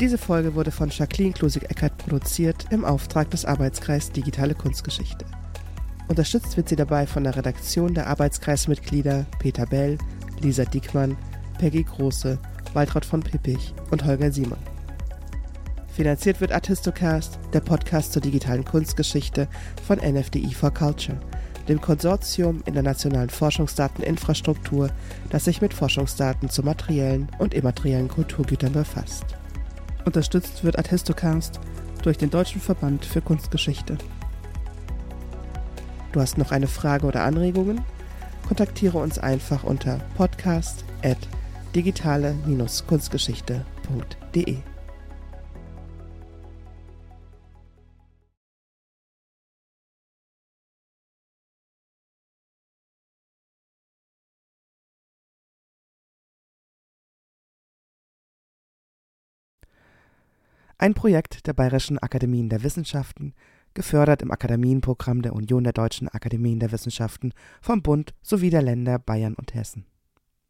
[SPEAKER 1] Diese Folge wurde von Jacqueline Klusig-Eckert produziert im Auftrag des Arbeitskreis Digitale Kunstgeschichte. Unterstützt wird sie dabei von der Redaktion der Arbeitskreismitglieder Peter Bell, Lisa Diekmann, Peggy Große, Waltraud von Pippich und Holger Simon. Finanziert wird Artistocast, der Podcast zur digitalen Kunstgeschichte von NFDI for Culture, dem Konsortium in der nationalen Forschungsdateninfrastruktur, das sich mit Forschungsdaten zu materiellen und immateriellen Kulturgütern befasst. Unterstützt wird Artistocast durch den Deutschen Verband für Kunstgeschichte. Du hast noch eine Frage oder Anregungen? Kontaktiere uns einfach unter podcast.digitale-kunstgeschichte.de. Ein Projekt der Bayerischen Akademien der Wissenschaften, gefördert im Akademienprogramm der Union der Deutschen Akademien der Wissenschaften vom Bund sowie der Länder Bayern und Hessen